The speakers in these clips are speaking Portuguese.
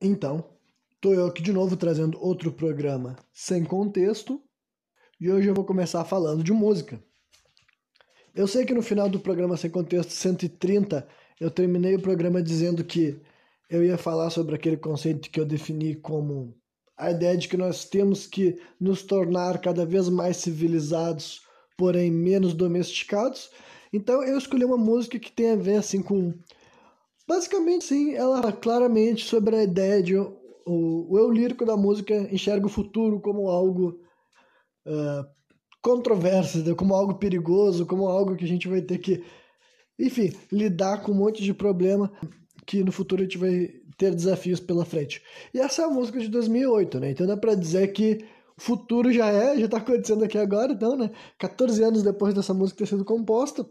Então, tô eu aqui de novo trazendo outro programa sem contexto e hoje eu vou começar falando de música. Eu sei que no final do programa sem contexto 130 eu terminei o programa dizendo que eu ia falar sobre aquele conceito que eu defini como a ideia de que nós temos que nos tornar cada vez mais civilizados, porém menos domesticados. Então eu escolhi uma música que tem a ver assim com basicamente sim, ela claramente sobre a ideia de o, o eu lírico da música enxerga o futuro como algo uh, controverso, como algo perigoso, como algo que a gente vai ter que, enfim, lidar com um monte de problema que no futuro a gente vai ter desafios pela frente. E essa é a música de 2008, né? Então dá pra dizer que o futuro já é, já tá acontecendo aqui agora, então, né? 14 anos depois dessa música ter sido composta.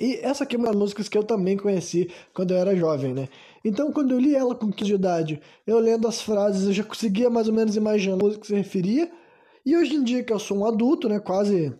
E essa aqui é uma das músicas que eu também conheci quando eu era jovem, né? Então, quando eu li ela com 15 de idade, eu lendo as frases, eu já conseguia mais ou menos imaginar a música que se referia. E hoje em dia, que eu sou um adulto, né? Quase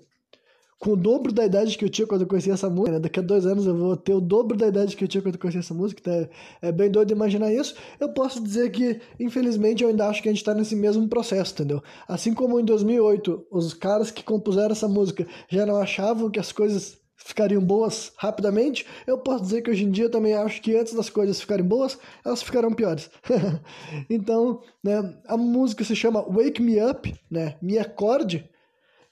com o dobro da idade que eu tinha quando eu conheci essa música, né? Daqui a dois anos eu vou ter o dobro da idade que eu tinha quando eu conheci essa música, então é, bem doido imaginar isso. Eu posso dizer que, infelizmente, eu ainda acho que a gente está nesse mesmo processo, entendeu? Assim como em 2008, os caras que compuseram essa música já não achavam que as coisas ficariam boas rapidamente, eu posso dizer que hoje em dia também acho que antes das coisas ficarem boas, elas ficarão piores. então, né, a música se chama Wake Me Up, né, Me Acorde,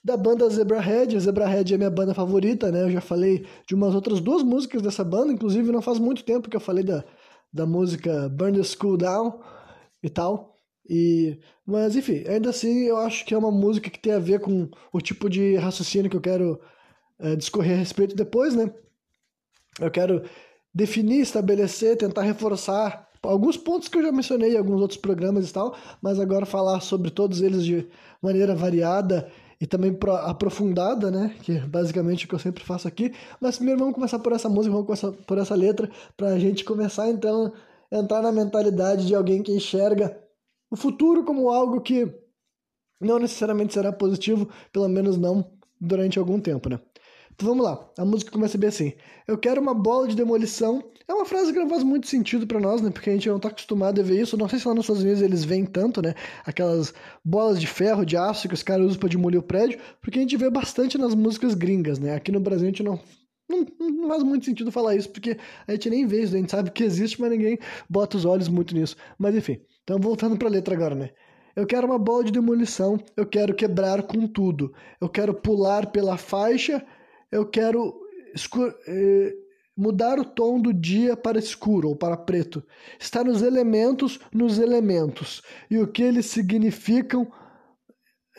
da banda Zebrahead. Zebrahead é minha banda favorita, né? Eu já falei de umas outras duas músicas dessa banda, inclusive não faz muito tempo que eu falei da, da música Burn the School Down e tal. E, mas enfim, ainda assim eu acho que é uma música que tem a ver com o tipo de raciocínio que eu quero é, discorrer a respeito depois, né? Eu quero definir, estabelecer, tentar reforçar alguns pontos que eu já mencionei em alguns outros programas e tal, mas agora falar sobre todos eles de maneira variada e também aprofundada, né? Que é basicamente o que eu sempre faço aqui. Mas primeiro vamos começar por essa música, vamos começar por essa letra, para a gente começar então entrar na mentalidade de alguém que enxerga o futuro como algo que não necessariamente será positivo, pelo menos não durante algum tempo, né? Então vamos lá, a música começa bem assim. Eu quero uma bola de demolição. É uma frase que não faz muito sentido para nós, né? Porque a gente não tá acostumado a ver isso. Não sei se lá nos Estados Unidos eles veem tanto, né? Aquelas bolas de ferro, de aço que os caras usam para demolir o prédio. Porque a gente vê bastante nas músicas gringas, né? Aqui no Brasil a gente não não, não, faz muito sentido falar isso, porque a gente nem vê isso, a gente sabe que existe, mas ninguém bota os olhos muito nisso. Mas enfim, então voltando para a letra agora, né? Eu quero uma bola de demolição, eu quero quebrar com tudo, eu quero pular pela faixa eu quero eh, mudar o tom do dia para escuro ou para preto. Está nos elementos, nos elementos. E o que eles significam.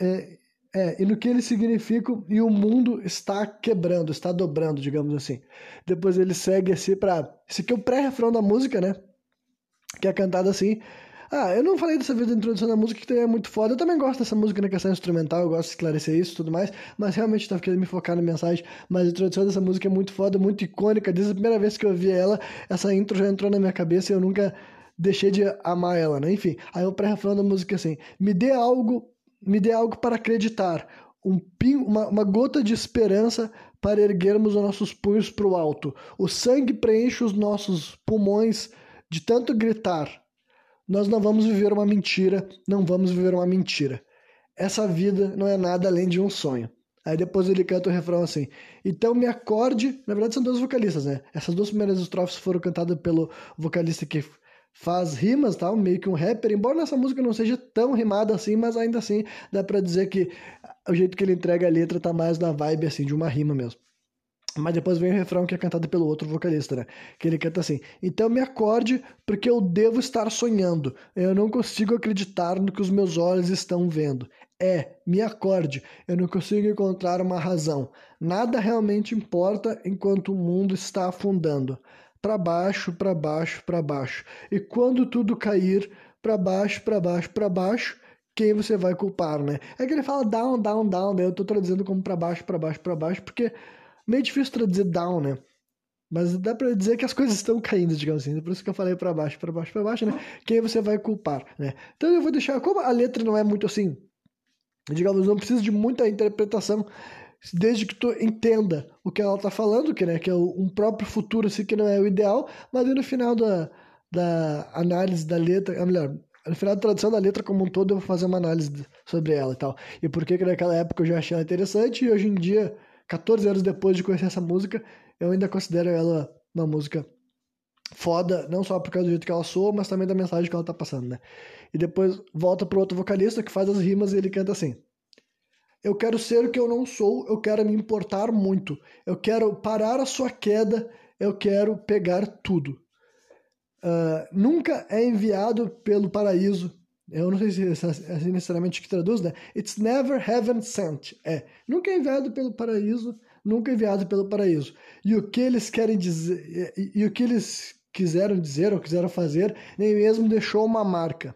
É, é, e no que eles significam, e o mundo está quebrando, está dobrando, digamos assim. Depois ele segue assim para. Esse aqui é o pré-refrão da música, né? Que é cantado assim. Ah, eu não falei dessa vez da introdução da música, que é muito foda. Eu também gosto dessa música na questão instrumental, eu gosto de esclarecer isso e tudo mais, mas realmente estava querendo me focar na mensagem. Mas a introdução dessa música é muito foda, muito icônica. Desde a primeira vez que eu vi ela, essa intro já entrou na minha cabeça e eu nunca deixei de amar ela, né? Enfim, aí o pré-refrão da música é assim: me dê algo, me dê algo para acreditar, um uma, uma gota de esperança para erguermos os nossos punhos para o alto. O sangue preenche os nossos pulmões de tanto gritar. Nós não vamos viver uma mentira, não vamos viver uma mentira. Essa vida não é nada além de um sonho. Aí depois ele canta o refrão assim: Então me acorde. Na verdade são dois vocalistas, né? Essas duas primeiras estrofes foram cantadas pelo vocalista que faz rimas, tal, meio que um rapper. Embora essa música não seja tão rimada assim, mas ainda assim dá para dizer que o jeito que ele entrega a letra tá mais na vibe assim de uma rima mesmo. Mas depois vem o refrão que é cantado pelo outro vocalista, né? Que ele canta assim: Então me acorde, porque eu devo estar sonhando. Eu não consigo acreditar no que os meus olhos estão vendo. É, me acorde. Eu não consigo encontrar uma razão. Nada realmente importa enquanto o mundo está afundando. Para baixo, para baixo, para baixo. E quando tudo cair, para baixo, para baixo, para baixo, quem você vai culpar, né? É que ele fala down, down, down, daí eu tô traduzindo como para baixo, para baixo, para baixo, porque meio difícil traduzir down, né? Mas dá pra dizer que as coisas estão caindo, digamos assim. Por isso que eu falei para baixo, para baixo, para baixo, né? Quem você vai culpar, né? Então eu vou deixar, como a letra não é muito assim, digamos, não precisa de muita interpretação, desde que tu entenda o que ela tá falando, que, né, que é um próprio futuro, assim, que não é o ideal, mas aí no final da, da análise da letra, melhor, no final da tradução da letra como um todo, eu vou fazer uma análise sobre ela e tal. E por que que naquela época eu já achei ela interessante e hoje em dia, 14 anos depois de conhecer essa música, eu ainda considero ela uma música foda, não só por causa do jeito que ela soa, mas também da mensagem que ela tá passando, né? E depois volta pro outro vocalista que faz as rimas e ele canta assim: Eu quero ser o que eu não sou, eu quero me importar muito, eu quero parar a sua queda, eu quero pegar tudo. Uh, nunca é enviado pelo paraíso. Eu não sei se é assim necessariamente que traduz, né? It's never heaven sent. É, nunca é enviado pelo paraíso, nunca é enviado pelo paraíso. E o que eles querem dizer, e, e o que eles quiseram dizer ou quiseram fazer, nem mesmo deixou uma marca.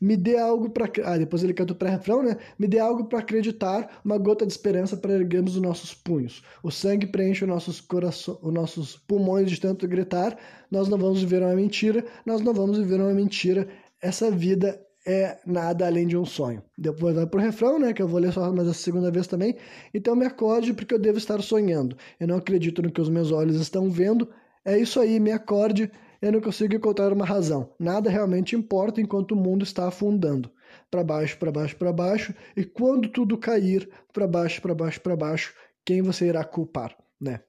Me dê algo para. Ah, depois ele canta o pré-refrão, né? Me dê algo para acreditar, uma gota de esperança para erguermos os nossos punhos. O sangue preenche os nossos, corações, os nossos pulmões de tanto gritar. Nós não vamos viver uma mentira, nós não vamos viver uma mentira. Essa vida é nada além de um sonho. Depois vai pro refrão, né? Que eu vou ler só mais a segunda vez também. Então me acorde porque eu devo estar sonhando. Eu não acredito no que os meus olhos estão vendo. É isso aí, me acorde eu não consigo encontrar uma razão. Nada realmente importa enquanto o mundo está afundando. Para baixo, para baixo, para baixo. E quando tudo cair, para baixo, para baixo, para baixo, quem você irá culpar, né?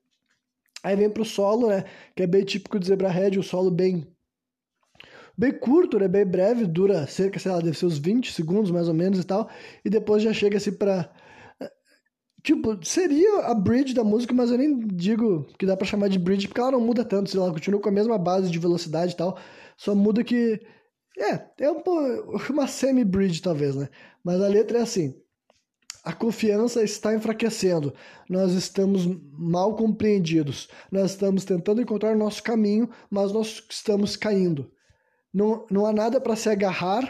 Aí vem pro solo, né? Que é bem típico de Zebrahead, o solo bem bem curto, né? Bem breve, dura cerca, sei lá, deve ser uns 20 segundos mais ou menos e tal. E depois já chega assim para Tipo, seria a bridge da música, mas eu nem digo que dá para chamar de bridge, porque ela não muda tanto, sei lá, continua com a mesma base de velocidade e tal, só muda que. É, é um, uma semi-bridge talvez, né? Mas a letra é assim: a confiança está enfraquecendo, nós estamos mal compreendidos, nós estamos tentando encontrar nosso caminho, mas nós estamos caindo. Não, não há nada para se agarrar,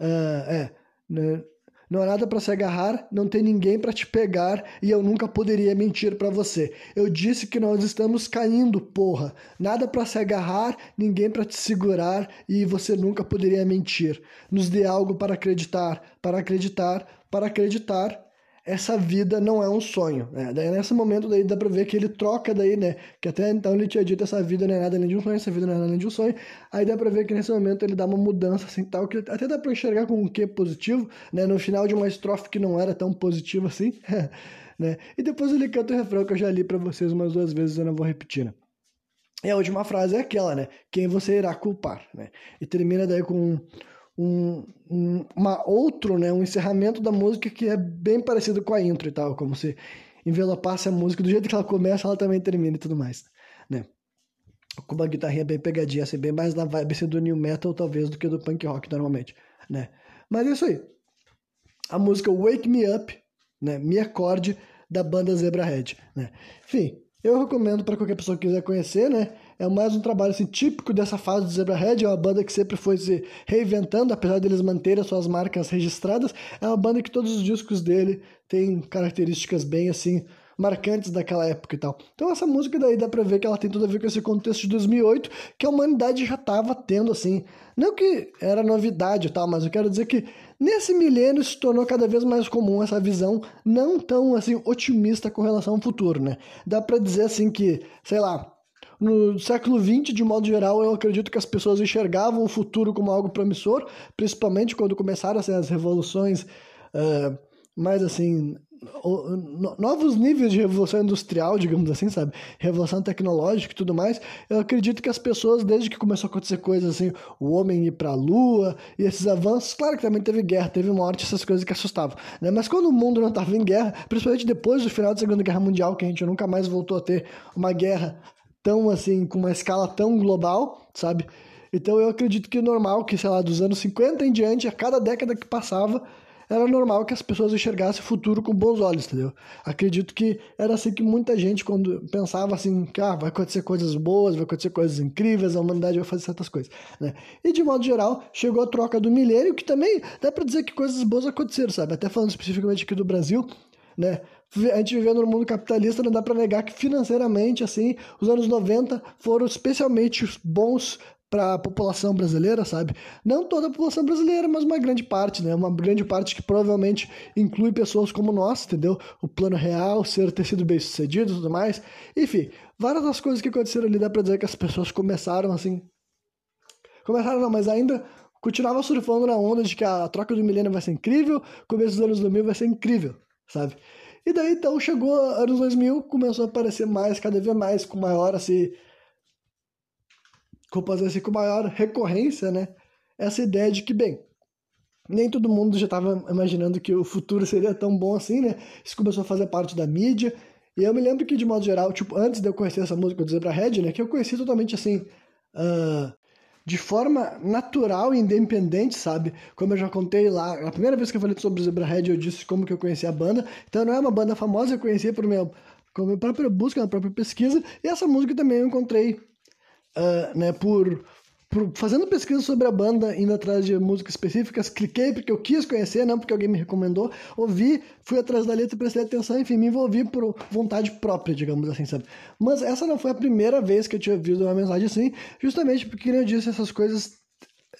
uh, é. Né? Não há nada para se agarrar, não tem ninguém para te pegar e eu nunca poderia mentir para você. Eu disse que nós estamos caindo, porra. Nada para se agarrar, ninguém para te segurar e você nunca poderia mentir. Nos dê algo para acreditar, para acreditar, para acreditar essa vida não é um sonho. Né? Daí nesse momento daí dá pra ver que ele troca daí, né? Que até então ele tinha dito essa vida não é nada além de um sonho, essa vida não é nada além de um sonho. Aí dá pra ver que nesse momento ele dá uma mudança assim tal, que até dá pra enxergar com um quê positivo, né? No final de uma estrofe que não era tão positiva assim, né? E depois ele canta o refrão que eu já li para vocês umas duas vezes, eu não vou repetir, né? E a última frase é aquela, né? Quem você irá culpar, né? E termina daí com um, um uma outro, né, um encerramento da música que é bem parecido com a intro e tal, como se envelopasse a música do jeito que ela começa, ela também termina e tudo mais, né? Com uma guitarrinha bem pegadinha, assim, bem mais na vibe assim, do new metal talvez do que do punk rock normalmente, né? Mas é isso aí. A música Wake Me Up, né, Me Acorde da banda Zebrahead, né? Enfim, eu recomendo para qualquer pessoa que quiser conhecer, né? É mais um trabalho assim, típico dessa fase do Zebrahead, é uma banda que sempre foi se reinventando, apesar deles manterem as suas marcas registradas. É uma banda que todos os discos dele têm características bem assim marcantes daquela época e tal. Então essa música daí dá pra ver que ela tem tudo a ver com esse contexto de 2008, que a humanidade já tava tendo assim, não que era novidade e tal, mas eu quero dizer que nesse milênio se tornou cada vez mais comum essa visão não tão assim otimista com relação ao futuro, né? Dá para dizer assim que, sei lá, no século XX, de modo geral, eu acredito que as pessoas enxergavam o futuro como algo promissor, principalmente quando começaram assim, as revoluções uh, mais assim novos níveis de revolução industrial, digamos assim, sabe? Revolução tecnológica e tudo mais. Eu acredito que as pessoas, desde que começou a acontecer coisas assim, o homem ir para a lua e esses avanços, claro que também teve guerra, teve morte, essas coisas que assustavam, né? Mas quando o mundo não estava em guerra, principalmente depois do final da Segunda Guerra Mundial, que a gente nunca mais voltou a ter uma guerra tão assim, com uma escala tão global, sabe? Então eu acredito que é normal que, sei lá, dos anos 50 em diante, a cada década que passava, era normal que as pessoas enxergassem o futuro com bons olhos, entendeu? Acredito que era assim que muita gente, quando pensava assim, que ah, vai acontecer coisas boas, vai acontecer coisas incríveis, a humanidade vai fazer certas coisas, né? E de modo geral, chegou a troca do milênio, que também dá para dizer que coisas boas aconteceram, sabe? Até falando especificamente aqui do Brasil, né? A gente vivendo no mundo capitalista, não dá para negar que financeiramente, assim, os anos 90 foram especialmente bons para a população brasileira, sabe? Não toda a população brasileira, mas uma grande parte, né? Uma grande parte que provavelmente inclui pessoas como nós, entendeu? O plano real, ser ter sido bem sucedido e tudo mais. Enfim, várias das coisas que aconteceram ali dá para dizer que as pessoas começaram assim começaram, não, mas ainda continuava surfando na onda de que a troca do milênio vai ser incrível, começo dos anos 2000 vai ser incrível, sabe? E daí então chegou anos 2000, começou a aparecer mais, cada vez mais, com maior assim, como fazer assim, com maior recorrência, né? Essa ideia de que, bem, nem todo mundo já estava imaginando que o futuro seria tão bom assim, né? Isso começou a fazer parte da mídia. E eu me lembro que, de modo geral, tipo, antes de eu conhecer essa música do Zebra Head, né? Que eu conheci totalmente assim, uh, de forma natural e independente, sabe? Como eu já contei lá, a primeira vez que eu falei sobre o Zebra Head, eu disse como que eu conheci a banda. Então não é uma banda famosa, eu conheci por minha, por minha própria busca, minha própria pesquisa. E essa música também eu encontrei, uh, né, por fazendo pesquisa sobre a banda, indo atrás de músicas específicas, cliquei porque eu quis conhecer, não porque alguém me recomendou, ouvi, fui atrás da letra, prestei atenção, enfim, me envolvi por vontade própria, digamos assim, sabe? Mas essa não foi a primeira vez que eu tinha ouvido uma mensagem assim, justamente porque, como eu disse, essas coisas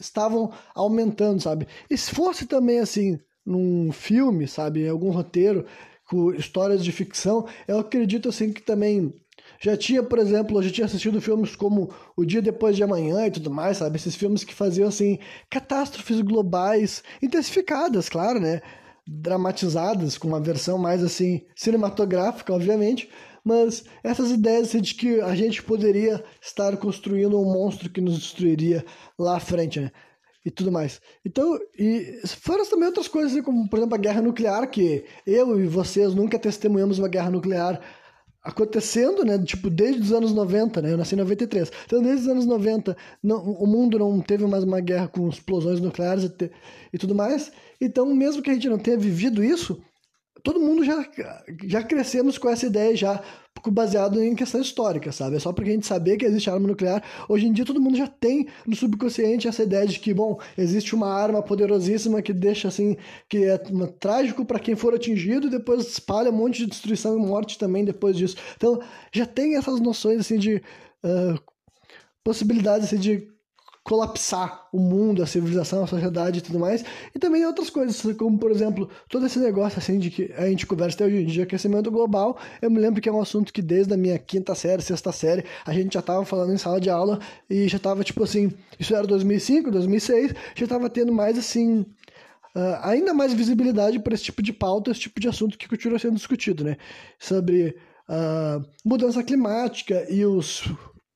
estavam aumentando, sabe? E se fosse também assim, num filme, sabe, algum roteiro, com histórias de ficção, eu acredito assim que também já tinha, por exemplo, eu já tinha assistido filmes como O Dia Depois de Amanhã e tudo mais, sabe? Esses filmes que faziam, assim, catástrofes globais, intensificadas, claro, né? Dramatizadas, com uma versão mais, assim, cinematográfica, obviamente. Mas essas ideias assim, de que a gente poderia estar construindo um monstro que nos destruiria lá à frente, né? e tudo mais. Então, e fora também outras coisas, assim, como por exemplo a guerra nuclear, que eu e vocês nunca testemunhamos uma guerra nuclear acontecendo, né? Tipo, desde os anos 90, né? Eu nasci em 93. Então, desde os anos 90, não, o mundo não teve mais uma guerra com explosões nucleares e, e tudo mais. Então, mesmo que a gente não tenha vivido isso, todo mundo já, já crescemos com essa ideia já baseado em questão histórica, sabe? É só pra gente saber que existe arma nuclear. Hoje em dia todo mundo já tem no subconsciente essa ideia de que, bom, existe uma arma poderosíssima que deixa assim, que é trágico para quem for atingido e depois espalha um monte de destruição e morte também depois disso. Então já tem essas noções assim de uh, possibilidades assim, de colapsar o mundo, a civilização, a sociedade e tudo mais. E também outras coisas, como por exemplo, todo esse negócio assim de que a gente conversa até hoje em dia, aquecimento global. Eu me lembro que é um assunto que desde a minha quinta série, sexta série, a gente já estava falando em sala de aula e já estava tipo assim, isso era 2005, 2006, já estava tendo mais assim. Uh, ainda mais visibilidade para esse tipo de pauta, esse tipo de assunto que continua sendo discutido, né? Sobre uh, mudança climática e os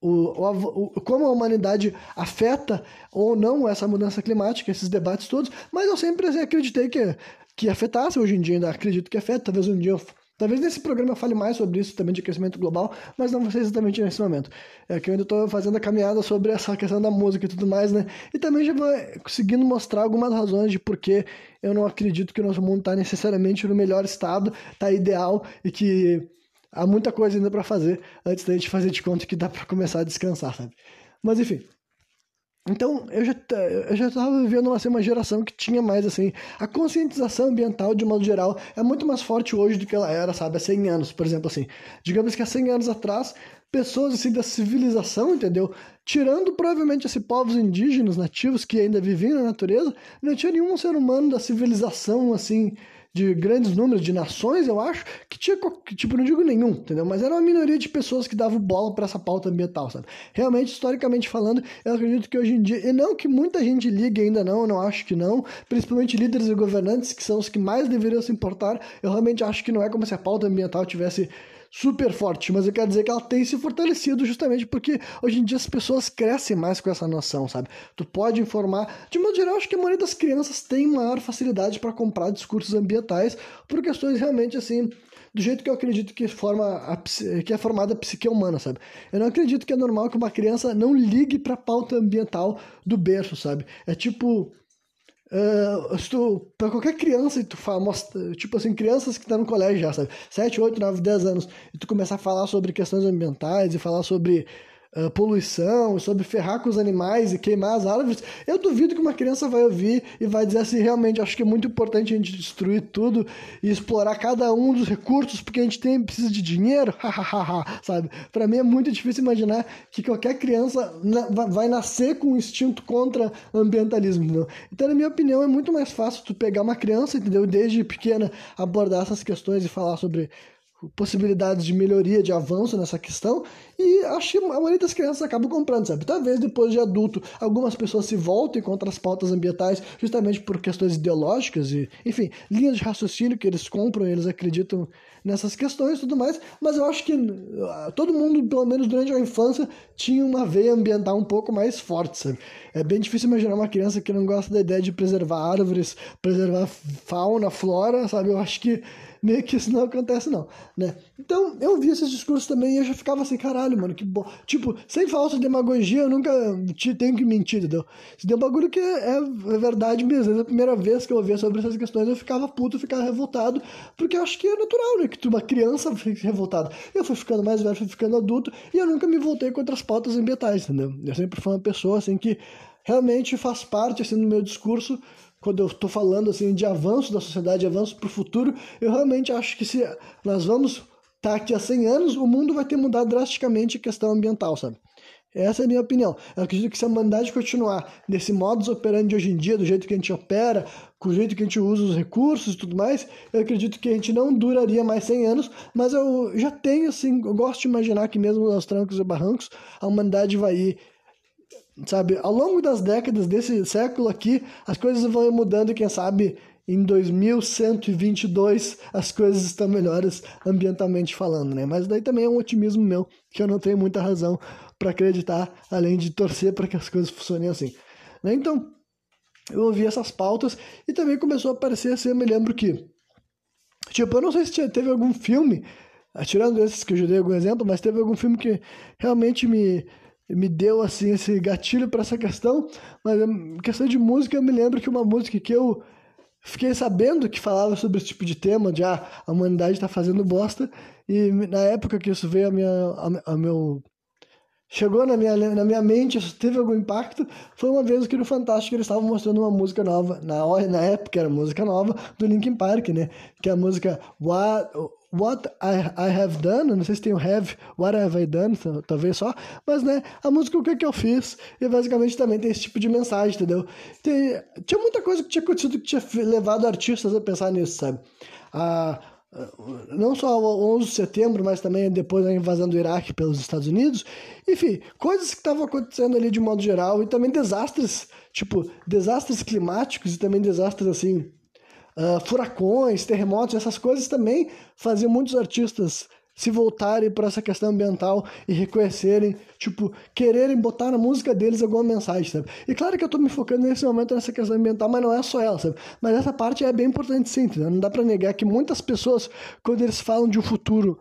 o, o, como a humanidade afeta ou não essa mudança climática, esses debates todos, mas eu sempre assim, acreditei que, que afetasse, hoje em dia ainda acredito que afeta, talvez um dia eu, Talvez nesse programa eu fale mais sobre isso também de aquecimento global, mas não vai ser exatamente nesse momento. É que eu ainda estou fazendo a caminhada sobre essa questão da música e tudo mais, né? E também já vou conseguindo mostrar algumas razões de por que eu não acredito que o nosso mundo está necessariamente no melhor estado, está ideal e que há muita coisa ainda para fazer antes da gente fazer de conta que dá para começar a descansar, sabe? Mas enfim. Então, eu já, eu já estava vivendo assim, uma geração que tinha mais, assim, a conscientização ambiental, de modo geral, é muito mais forte hoje do que ela era, sabe, há 100 anos, por exemplo, assim. Digamos que há 100 anos atrás, pessoas, assim, da civilização, entendeu? Tirando, provavelmente, esses povos indígenas, nativos, que ainda viviam na natureza, não tinha nenhum ser humano da civilização, assim, de grandes números de nações, eu acho, que tinha, tipo, não digo nenhum, entendeu? Mas era uma minoria de pessoas que davam bola para essa pauta ambiental, sabe? Realmente, historicamente falando, eu acredito que hoje em dia, e não que muita gente ligue ainda não, eu não acho que não, principalmente líderes e governantes, que são os que mais deveriam se importar, eu realmente acho que não é como se a pauta ambiental tivesse super forte, mas eu quero dizer que ela tem se fortalecido justamente porque hoje em dia as pessoas crescem mais com essa noção, sabe? Tu pode informar. De modo geral, acho que a maioria das crianças tem maior facilidade para comprar discursos ambientais por questões realmente assim do jeito que eu acredito que, forma a, que é formada a psique humana, sabe? Eu não acredito que é normal que uma criança não ligue para a pauta ambiental do berço, sabe? É tipo, Uh, se tu, pra qualquer criança, tu fala, mostra, tipo assim, crianças que estão no colégio já, sabe? 7, 8, 9, 10 anos, e tu começar a falar sobre questões ambientais e falar sobre uh, poluição, sobre ferrar com os animais e queimar as árvores, eu duvido que uma criança vai ouvir e vai dizer assim, realmente, acho que é muito importante a gente destruir tudo e explorar cada um dos recursos, porque a gente tem, precisa de dinheiro, sabe? Para mim é muito difícil imaginar que qualquer criança vai nascer com um instinto contra ambientalismo? Então, na minha opinião, é muito mais fácil tu pegar uma criança, entendeu? Desde pequena abordar essas questões e falar sobre possibilidades de melhoria, de avanço nessa questão, e acho que a maioria das crianças acabam comprando, sabe? Talvez depois de adulto algumas pessoas se voltem contra as pautas ambientais justamente por questões ideológicas e, enfim, linhas de raciocínio que eles compram, eles acreditam nessas questões e tudo mais, mas eu acho que ah, todo mundo, pelo menos durante a infância, tinha uma veia ambiental um pouco mais forte, sabe? É bem difícil imaginar uma criança que não gosta da ideia de preservar árvores, preservar fauna, flora, sabe? Eu acho que meio que isso não acontece, não, né? Então, eu vi esses discursos também e eu já ficava assim, caralho, mano, que bom. Tipo, sem falsa demagogia, eu nunca te tenho que mentir, entendeu? Se tem um bagulho que é, é verdade mesmo. A primeira vez que eu ouvia sobre essas questões, eu ficava puto, eu ficava revoltado, porque eu acho que é natural, né? Que tu, uma criança fique revoltada. Eu fui ficando mais velho, fui ficando adulto, e eu nunca me voltei contra as pautas ambientais, entendeu? Eu sempre fui uma pessoa, assim, que realmente faz parte, assim, do meu discurso quando eu estou falando assim de avanço da sociedade, avanço para o futuro, eu realmente acho que se nós vamos estar tá aqui há 100 anos, o mundo vai ter mudado drasticamente a questão ambiental, sabe? Essa é a minha opinião. Eu acredito que se a humanidade continuar nesse modus operandi de hoje em dia, do jeito que a gente opera, com o jeito que a gente usa os recursos e tudo mais, eu acredito que a gente não duraria mais 100 anos, mas eu já tenho, assim, eu gosto de imaginar que mesmo aos trancos e barrancos, a humanidade vai ir sabe? Ao longo das décadas desse século aqui, as coisas vão mudando e quem sabe em 2122 as coisas estão melhores ambientalmente falando, né? Mas daí também é um otimismo meu, que eu não tenho muita razão para acreditar, além de torcer para que as coisas funcionem assim. Né? Então, eu ouvi essas pautas e também começou a aparecer assim, eu me lembro que tipo, eu não sei se teve algum filme, tirando esses que eu já dei algum exemplo, mas teve algum filme que realmente me me deu assim esse gatilho para essa questão, mas questão de música, eu me lembro que uma música que eu fiquei sabendo que falava sobre esse tipo de tema, de ah, a humanidade está fazendo bosta, e na época que isso veio a minha a, a meu chegou na minha, na minha mente, isso teve algum impacto, foi uma vez que no Fantástico eles estavam mostrando uma música nova, na, na época era música nova, do Linkin Park, né? Que é a música What, What I, I Have Done, não sei se tem o Have, What Have I Done, talvez só, mas né, a música O Que Que Eu Fiz, e basicamente também tem esse tipo de mensagem, entendeu? Tem, tinha muita coisa que tinha acontecido que tinha levado artistas a pensar nisso, sabe? A, não só o 11 de setembro, mas também depois da invasão do Iraque pelos Estados Unidos. Enfim, coisas que estavam acontecendo ali de modo geral e também desastres, tipo, desastres climáticos e também desastres assim uh, furacões, terremotos, essas coisas também faziam muitos artistas se voltarem para essa questão ambiental e reconhecerem, tipo, quererem botar na música deles alguma mensagem, sabe? E claro que eu estou me focando nesse momento nessa questão ambiental, mas não é só ela, sabe? Mas essa parte é bem importante sim? Não dá para negar que muitas pessoas, quando eles falam de um futuro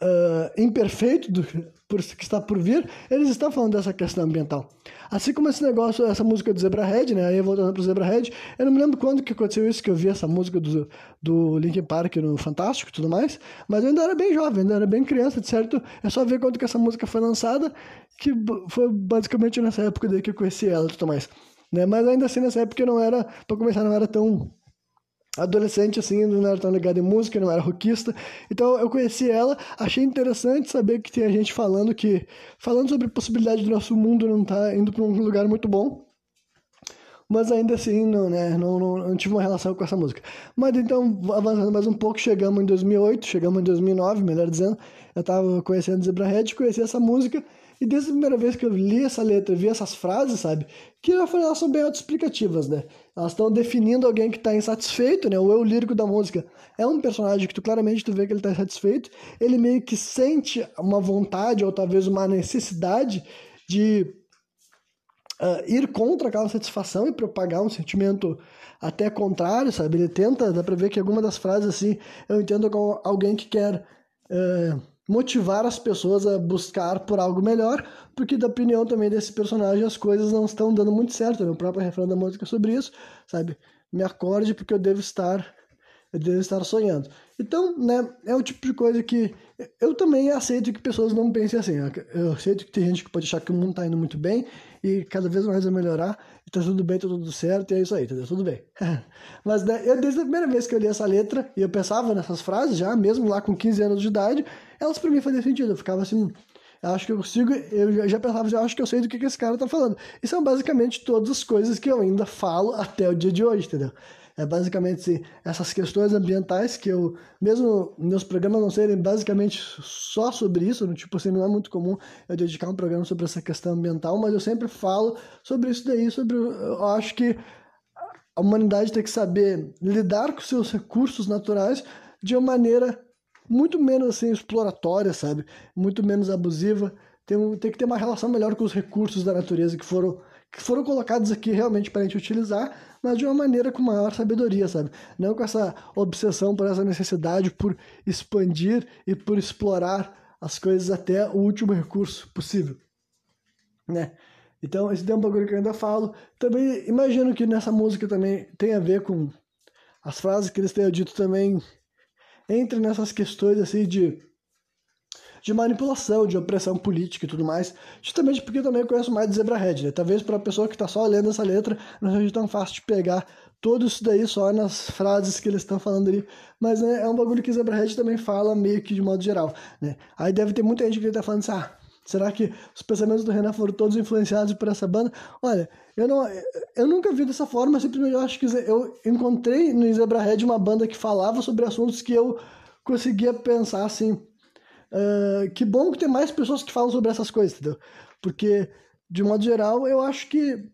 uh, imperfeito do, que está por vir, eles estão falando dessa questão ambiental. Assim como esse negócio, essa música do Zebrahead, né? Aí voltando pro Zebrahead, eu não me lembro quando que aconteceu isso, que eu vi essa música do, do Linkin Park no Fantástico e tudo mais, mas eu ainda era bem jovem, ainda era bem criança, de certo? É só ver quando que essa música foi lançada, que foi basicamente nessa época daí que eu conheci ela e tudo mais. Né? Mas ainda assim, nessa época eu não era, pra começar, não era tão adolescente assim, não era tão ligado em música, não era rockista. Então eu conheci ela, achei interessante saber que tinha gente falando que falando sobre a possibilidade do nosso mundo não estar tá indo para um lugar muito bom. Mas ainda assim, não, né, não, não, não, tive uma relação com essa música. Mas então, avançando mais um pouco, chegamos em 2008, chegamos em 2009, melhor dizendo. Eu estava conhecendo Zebrahead, conheci essa música e desde a primeira vez que eu li essa letra, vi essas frases, sabe? Que elas são bem autoexplicativas, né? Elas estão definindo alguém que está insatisfeito, né? O eu lírico da música é um personagem que tu claramente tu vê que ele está insatisfeito. Ele meio que sente uma vontade ou talvez uma necessidade de uh, ir contra aquela satisfação e propagar um sentimento até contrário, sabe? Ele tenta, dá pra ver que alguma das frases assim, eu entendo como alguém que quer. Uh, motivar as pessoas a buscar por algo melhor, porque da opinião também desse personagem as coisas não estão dando muito certo. O próprio refrão da música é sobre isso, sabe? Me acorde porque eu devo estar eu devo estar sonhando. Então, né, é o tipo de coisa que eu também aceito que pessoas não pensem assim. Eu aceito que tem gente que pode achar que o mundo está indo muito bem e cada vez mais vai melhorar, e tá tudo bem, tá tudo certo, e é isso aí, entendeu? Tudo bem. Mas né, eu, desde a primeira vez que eu li essa letra, e eu pensava nessas frases já, mesmo lá com 15 anos de idade, elas para mim faziam sentido. Eu ficava assim, acho que eu consigo, eu já pensava assim, eu acho que eu sei do que, que esse cara tá falando. E são basicamente todas as coisas que eu ainda falo até o dia de hoje, entendeu? É basicamente assim, essas questões ambientais que eu, mesmo meus programas não serem basicamente só sobre isso, tipo assim, não é muito comum eu dedicar um programa sobre essa questão ambiental, mas eu sempre falo sobre isso daí, sobre eu acho que a humanidade tem que saber lidar com seus recursos naturais de uma maneira muito menos assim exploratória, sabe? Muito menos abusiva. Tem, tem que ter uma relação melhor com os recursos da natureza que foram que foram colocados aqui realmente para a gente utilizar, mas de uma maneira com maior sabedoria, sabe? Não com essa obsessão por essa necessidade por expandir e por explorar as coisas até o último recurso possível, né? Então, esse é um bagulho que eu ainda falo. Também imagino que nessa música também tem a ver com as frases que eles tenham dito também entre nessas questões assim de de manipulação, de opressão política e tudo mais, justamente porque eu também conheço mais de Zebrahead, né? Talvez para a pessoa que está só lendo essa letra não seja tão fácil de pegar tudo isso daí só nas frases que eles estão falando ali, mas né, é um bagulho que Zebrahead também fala meio que de modo geral, né? Aí deve ter muita gente que está falando assim, ah, será que os pensamentos do Renan foram todos influenciados por essa banda? Olha, eu não, eu nunca vi dessa forma, simplesmente eu acho que eu encontrei no Zebrahead uma banda que falava sobre assuntos que eu conseguia pensar assim, Uh, que bom que tem mais pessoas que falam sobre essas coisas, entendeu? Porque, de modo geral, eu acho que.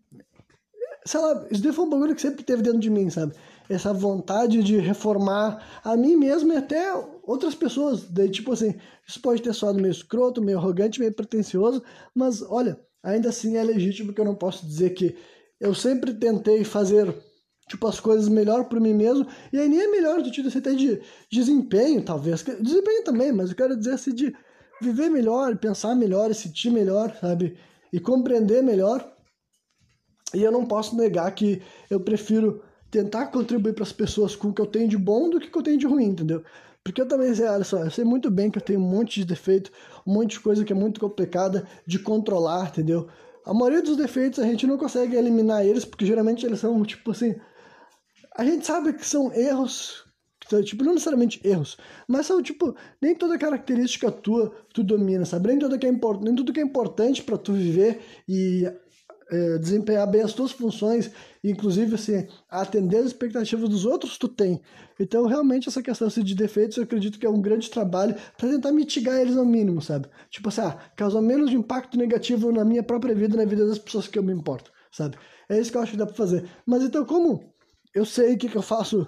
Sei lá, isso daí foi um bagulho que sempre teve dentro de mim, sabe? Essa vontade de reformar a mim mesmo e até outras pessoas. Daí, tipo assim, isso pode ter soado meio escroto, meio arrogante, meio pretencioso, mas olha, ainda assim é legítimo que eu não posso dizer que eu sempre tentei fazer tipo, as coisas melhor para mim mesmo. E aí nem é melhor no sentido até de desempenho, talvez. Desempenho também, mas eu quero dizer assim de viver melhor, pensar melhor, sentir melhor, sabe? E compreender melhor. E eu não posso negar que eu prefiro tentar contribuir para as pessoas com o que eu tenho de bom do que que eu tenho de ruim, entendeu? Porque eu também sei, olha só, eu sei muito bem que eu tenho um monte de defeito, um monte de coisa que é muito complicada de controlar, entendeu? A maioria dos defeitos a gente não consegue eliminar eles, porque geralmente eles são, tipo assim, a gente sabe que são erros, tipo, não necessariamente erros, mas são, tipo, nem toda característica tua tu domina, sabe? Nem, tudo que é, import, nem tudo que é importante para tu viver e é, desempenhar bem as tuas funções, inclusive, assim, atender as expectativas dos outros, tu tem. Então, realmente, essa questão assim, de defeitos, eu acredito que é um grande trabalho para tentar mitigar eles ao mínimo, sabe? Tipo assim, ah, causar menos impacto negativo na minha própria vida na vida das pessoas que eu me importo, sabe? É isso que eu acho que dá pra fazer. Mas então, como eu sei o que, que eu faço.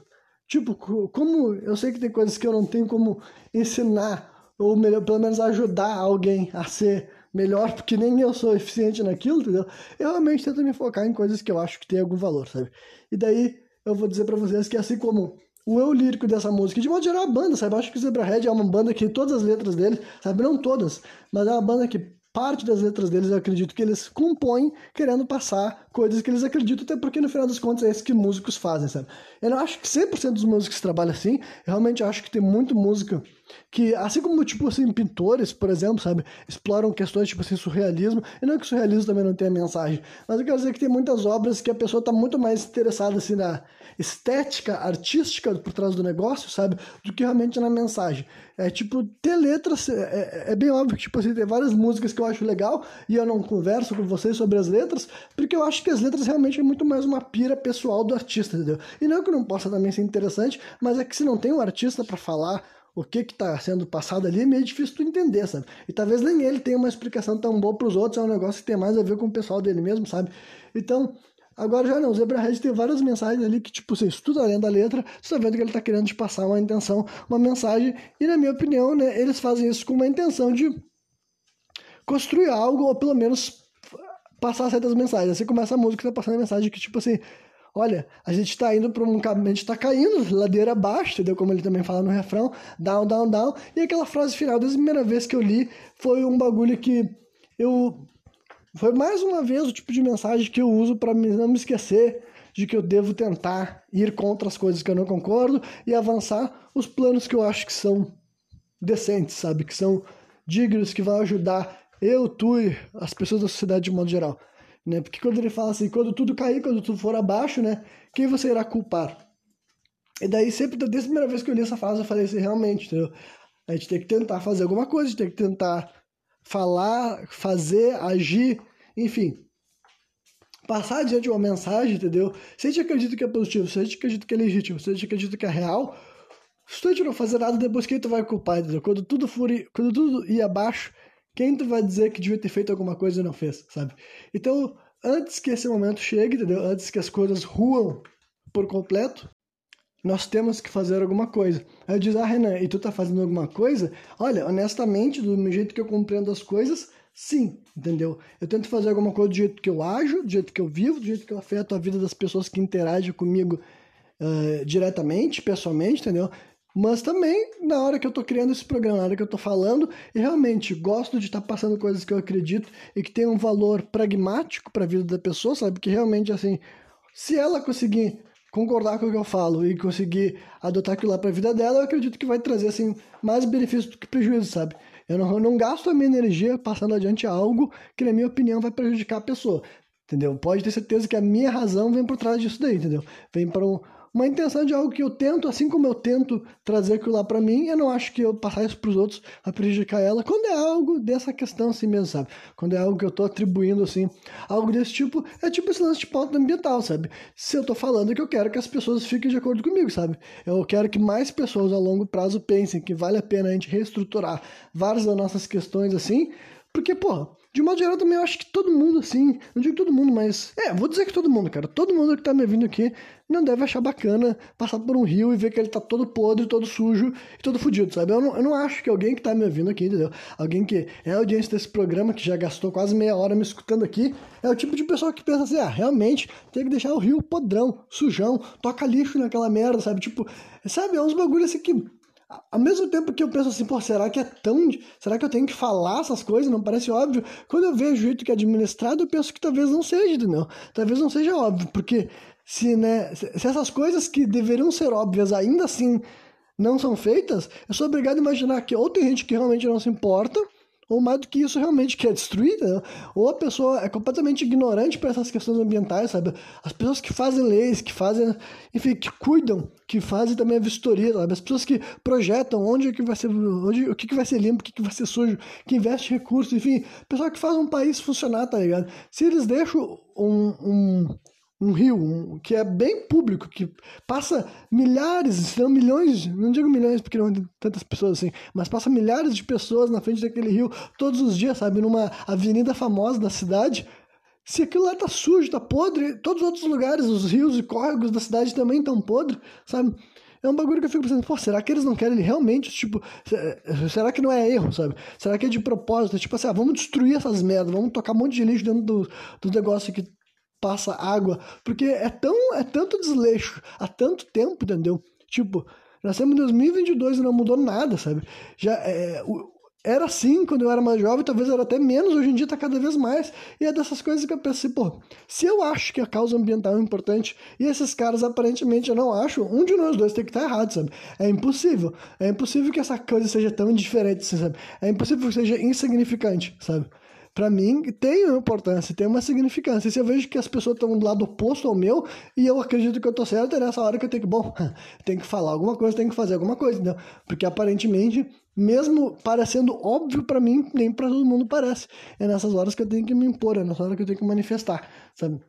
Tipo, como eu sei que tem coisas que eu não tenho como ensinar, ou melhor, pelo menos ajudar alguém a ser melhor, porque nem eu sou eficiente naquilo, entendeu? Eu realmente tento me focar em coisas que eu acho que tem algum valor, sabe? E daí eu vou dizer para vocês que assim como o eu lírico dessa música, de modo geral a banda, sabe? Eu acho que o Zebrahead é uma banda que todas as letras dele, sabe? Não todas, mas é uma banda que parte das letras deles eu acredito que eles compõem querendo passar coisas que eles acreditam, até porque no final das contas é isso que músicos fazem, sabe? Eu não acho que 100% dos músicos trabalham assim, eu realmente acho que tem muito música que, assim como, tipo assim, pintores, por exemplo, sabe, exploram questões, tipo assim, surrealismo, e não que o surrealismo também não tenha mensagem, mas eu quero dizer que tem muitas obras que a pessoa está muito mais interessada, assim, na estética artística por trás do negócio, sabe, do que realmente na mensagem. É, tipo, ter letras, é, é, é bem óbvio que, tipo assim, tem várias músicas que eu acho legal, e eu não converso com vocês sobre as letras, porque eu acho que as letras realmente é muito mais uma pira pessoal do artista, entendeu? E não que não possa também ser interessante, mas é que se não tem um artista para falar o que que tá sendo passado ali, é meio difícil tu entender, sabe? E talvez nem ele tenha uma explicação tão boa para os outros, é um negócio que tem mais a ver com o pessoal dele mesmo, sabe? Então, agora já não, o Zebra Red tem várias mensagens ali que, tipo, você estuda além da letra, você tá vendo que ele tá querendo te passar uma intenção, uma mensagem, e na minha opinião, né, eles fazem isso com uma intenção de construir algo, ou pelo menos passar certas mensagens. Assim começa a música, tá passando a mensagem que, tipo assim, olha, a gente está indo para um caminho, a gente está caindo ladeira abaixo, entendeu? Como ele também fala no refrão, down, down, down. E aquela frase final, desde a primeira vez que eu li, foi um bagulho que eu. Foi mais uma vez o tipo de mensagem que eu uso para não me esquecer de que eu devo tentar ir contra as coisas que eu não concordo e avançar os planos que eu acho que são decentes, sabe? Que são dignos, que vão ajudar eu, tu e as pessoas da sociedade de modo geral né? Porque quando ele fala assim, quando tudo cair, quando tudo for abaixo, né? Quem você irá culpar? E daí sempre, desde a primeira vez que eu li essa frase, eu falei assim, realmente, entendeu? A gente tem que tentar fazer alguma coisa, a gente tem que tentar falar, fazer, agir, enfim. passar adiante uma mensagem, entendeu? Se a gente acredita que é positivo, se a gente acredita que é legítimo, se a gente acredita que é real, se tu não fazer nada, depois quem tu vai culpar, entendeu? Quando tudo for, quando tudo ir abaixo, quem tu vai dizer que devia ter feito alguma coisa e não fez, sabe? Então, antes que esse momento chegue, entendeu? Antes que as coisas ruam por completo, nós temos que fazer alguma coisa. Aí diz, ah, Renan, e tu tá fazendo alguma coisa? Olha, honestamente, do jeito que eu compreendo as coisas, sim, entendeu? Eu tento fazer alguma coisa do jeito que eu ajo, do jeito que eu vivo, do jeito que eu afeto a vida das pessoas que interagem comigo uh, diretamente, pessoalmente, entendeu? Mas também, na hora que eu tô criando esse programa, na hora que eu tô falando, e realmente gosto de estar tá passando coisas que eu acredito e que tem um valor pragmático para a vida da pessoa, sabe? Que realmente, assim, se ela conseguir concordar com o que eu falo e conseguir adotar aquilo lá para a vida dela, eu acredito que vai trazer, assim, mais benefício do que prejuízo, sabe? Eu não, eu não gasto a minha energia passando adiante algo que, na minha opinião, vai prejudicar a pessoa. Entendeu? Pode ter certeza que a minha razão vem por trás disso daí, entendeu? Vem para um, uma intenção de algo que eu tento, assim como eu tento trazer aquilo lá para mim, eu não acho que eu passar isso para os outros a prejudicar ela, quando é algo dessa questão assim mesmo, sabe? Quando é algo que eu tô atribuindo assim, algo desse tipo, é tipo esse lance de pauta ambiental, sabe? Se eu tô falando que eu quero que as pessoas fiquem de acordo comigo, sabe? Eu quero que mais pessoas a longo prazo pensem que vale a pena a gente reestruturar várias das nossas questões assim, porque, porra, de modo geral, também eu acho que todo mundo, assim, não digo todo mundo, mas. É, vou dizer que todo mundo, cara. Todo mundo que tá me vindo aqui não deve achar bacana passar por um rio e ver que ele tá todo podre, todo sujo e todo fodido, sabe? Eu não, eu não acho que alguém que tá me ouvindo aqui, entendeu? Alguém que é audiência desse programa, que já gastou quase meia hora me escutando aqui, é o tipo de pessoa que pensa assim, ah, realmente tem que deixar o rio podrão, sujão, toca lixo naquela merda, sabe? Tipo, sabe? É uns bagulhos assim que ao mesmo tempo que eu penso assim, pô, será que é tão. Será que eu tenho que falar essas coisas? Não parece óbvio. Quando eu vejo o jeito que é administrado, eu penso que talvez não seja, entendeu? Talvez não seja óbvio, porque se, né, se essas coisas que deveriam ser óbvias ainda assim não são feitas, eu sou obrigado a imaginar que ou tem gente que realmente não se importa, ou mais do que isso realmente quer destruir, né? ou a pessoa é completamente ignorante para essas questões ambientais, sabe? As pessoas que fazem leis, que fazem, enfim, que cuidam, que fazem também a vistoria, sabe? As pessoas que projetam onde é que vai ser, onde, o que, que vai ser limpo, o que, que vai ser sujo, que investe recursos, enfim, pessoal que faz um país funcionar, tá ligado? Se eles deixam um, um um rio um, que é bem público, que passa milhares, se não milhões, não digo milhões porque não tem tantas pessoas assim, mas passa milhares de pessoas na frente daquele rio todos os dias, sabe, numa avenida famosa da cidade. Se aquilo lá tá sujo, tá podre, todos os outros lugares, os rios e córregos da cidade também estão podres, sabe? É um bagulho que eu fico pensando, pô, será que eles não querem realmente, tipo, será que não é erro, sabe? Será que é de propósito? Tipo assim, ah, vamos destruir essas merdas, vamos tocar um monte de lixo dentro do, do negócio que passa água, porque é tão é tanto desleixo há tanto tempo, entendeu? Tipo, nós estamos em 2022 e não mudou nada, sabe? Já é, era assim quando eu era mais jovem, talvez era até menos, hoje em dia está cada vez mais. E é dessas coisas que eu pensei, pô, se eu acho que a causa ambiental é importante e esses caras aparentemente eu não acho, um de nós dois tem que estar errado, sabe? É impossível. É impossível que essa coisa seja tão diferente, assim, sabe? É impossível que seja insignificante, sabe? Para mim tem uma importância, tem uma significância. Se eu vejo que as pessoas estão do lado oposto ao meu e eu acredito que eu tô certo, é nessa hora que eu tenho que, bom, tem que falar alguma coisa, tem que fazer alguma coisa, entendeu? Porque aparentemente, mesmo parecendo óbvio para mim, nem para todo mundo parece. É nessas horas que eu tenho que me impor, é nessa hora que eu tenho que manifestar, sabe?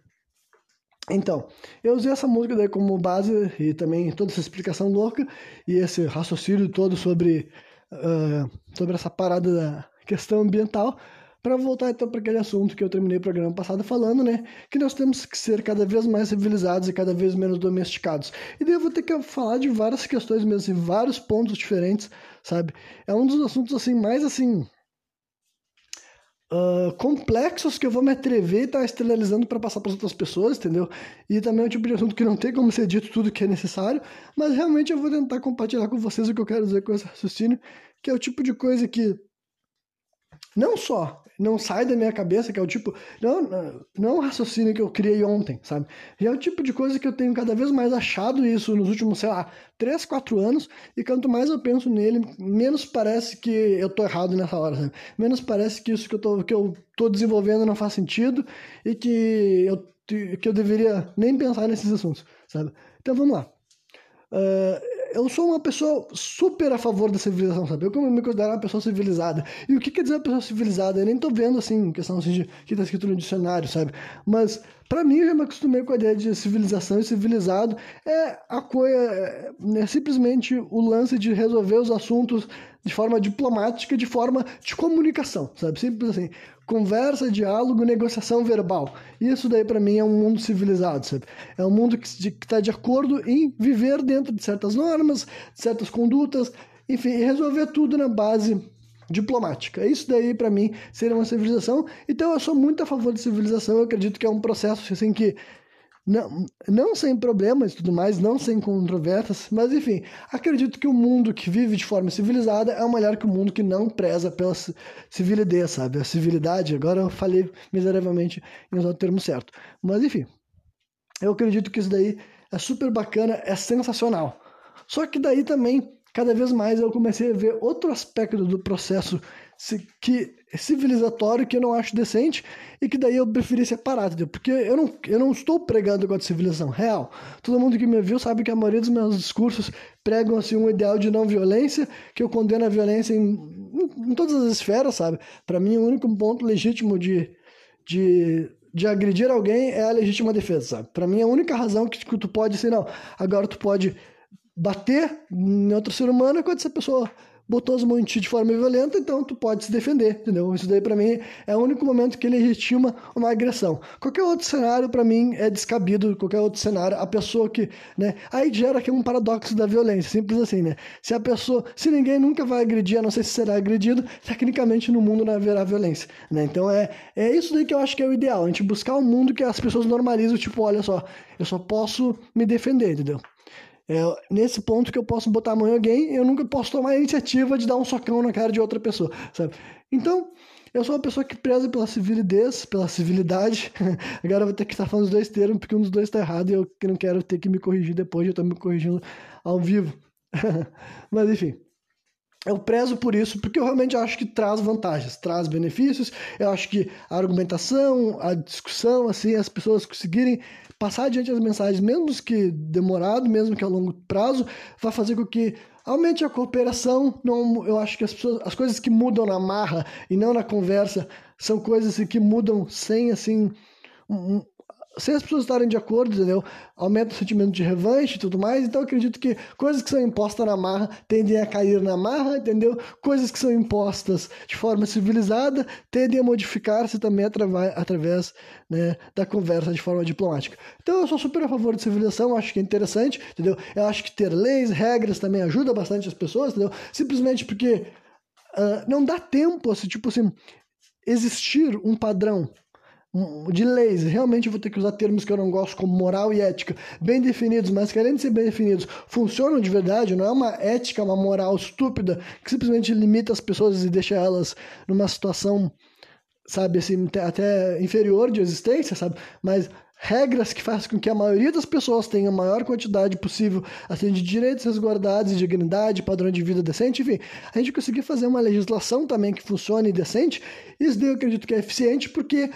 Então, eu usei essa música daí como base e também toda essa explicação louca e esse raciocínio todo sobre, uh, sobre essa parada da questão ambiental para voltar então para aquele assunto que eu terminei o programa passado falando, né? Que nós temos que ser cada vez mais civilizados e cada vez menos domesticados. E daí eu vou ter que falar de várias questões mesmo, assim, vários pontos diferentes, sabe? É um dos assuntos assim mais assim Uh, complexos que eu vou me atrever e estar tá esterilizando para passar para outras pessoas, entendeu? E também é um tipo de assunto que não tem como ser dito tudo que é necessário, mas realmente eu vou tentar compartilhar com vocês o que eu quero dizer com esse raciocínio, que é o tipo de coisa que não só não sai da minha cabeça, que é o tipo. Não, não é um raciocínio que eu criei ontem, sabe? E é o tipo de coisa que eu tenho cada vez mais achado isso nos últimos, sei lá, 3, 4 anos, e quanto mais eu penso nele, menos parece que eu tô errado nessa hora, sabe? Menos parece que isso que eu tô, que eu tô desenvolvendo não faz sentido e que eu, que eu deveria nem pensar nesses assuntos, sabe? Então vamos lá. Uh, eu sou uma pessoa super a favor da civilização, sabe? Eu me considero uma pessoa civilizada. E o que quer dizer uma pessoa civilizada? Eu nem tô vendo, assim, questão assim, de, que tá escrito no dicionário, sabe? Mas Para mim, eu já me acostumei com a ideia de civilização e civilizado. É a coisa, é, é simplesmente o lance de resolver os assuntos de forma diplomática, de forma de comunicação, sabe? Simples assim. Conversa, diálogo, negociação verbal. Isso daí para mim é um mundo civilizado, sabe? É um mundo que está de acordo em viver dentro de certas normas, de certas condutas, enfim, e resolver tudo na base diplomática. Isso daí, para mim, seria uma civilização. Então, eu sou muito a favor de civilização. Eu acredito que é um processo assim que não, não sem problemas e tudo mais, não sem controvérsias, mas enfim, acredito que o mundo que vive de forma civilizada é melhor que o mundo que não preza pela civilidade, sabe? A civilidade, agora eu falei miseravelmente em usar o termo certo. Mas enfim, eu acredito que isso daí é super bacana, é sensacional. Só que daí também cada vez mais eu comecei a ver outro aspecto do processo que civilizatório que eu não acho decente e que daí eu preferi separar, entendeu? Porque eu não, eu não estou pregando contra a civilização real. Todo mundo que me viu sabe que a maioria dos meus discursos pregam assim um ideal de não violência, que eu condeno a violência em, em, em todas as esferas, sabe? Para mim o único ponto legítimo de, de de agredir alguém é a legítima defesa, sabe? Para mim a única razão que tu pode ser não, agora tu pode bater em outro ser humano é quando essa pessoa botou as mãos em ti de forma violenta, então tu pode se defender, entendeu? Isso daí para mim é o único momento que ele legitima uma agressão. Qualquer outro cenário para mim é descabido, qualquer outro cenário, a pessoa que, né, aí gera aqui um paradoxo da violência, simples assim, né? Se a pessoa, se ninguém nunca vai agredir, a não ser se será agredido, tecnicamente no mundo não haverá violência, né? Então é, é isso daí que eu acho que é o ideal, a gente buscar um mundo que as pessoas normalizam, tipo, olha só, eu só posso me defender, entendeu? É nesse ponto que eu posso botar a mão em alguém, eu nunca posso tomar a iniciativa de dar um socão na cara de outra pessoa, sabe? Então, eu sou uma pessoa que preza pela civilidade, pela civilidade. Agora eu vou ter que estar falando os dois termos, porque um dos dois está errado e eu não quero ter que me corrigir depois, eu estou me corrigindo ao vivo. Mas enfim. Eu prezo por isso, porque eu realmente acho que traz vantagens, traz benefícios. Eu acho que a argumentação, a discussão, assim, as pessoas conseguirem passar adiante as mensagens, mesmo que demorado, mesmo que a longo prazo, vai fazer com que aumente a cooperação. Não, eu acho que as, pessoas, as coisas que mudam na marra e não na conversa são coisas que mudam sem assim sem as pessoas estarem de acordo, entendeu? Aumenta o sentimento de revanche e tudo mais. Então acredito que coisas que são impostas na marra tendem a cair na marra, entendeu? Coisas que são impostas de forma civilizada tendem a modificar-se também através, através né, da conversa de forma diplomática. Então eu sou super a favor de civilização, acho que é interessante, entendeu? Eu acho que ter leis, regras também ajuda bastante as pessoas, entendeu? Simplesmente porque uh, não dá tempo, assim, tipo assim, existir um padrão de leis, realmente vou ter que usar termos que eu não gosto, como moral e ética, bem definidos, mas querendo ser bem definidos, funcionam de verdade, não é uma ética, uma moral estúpida que simplesmente limita as pessoas e deixa elas numa situação, sabe, assim, até inferior de existência, sabe? Mas regras que fazem com que a maioria das pessoas tenha a maior quantidade possível assim, de direitos resguardados, dignidade, padrão de vida decente, enfim, a gente conseguir fazer uma legislação também que funcione decente, isso daí eu acredito que é eficiente porque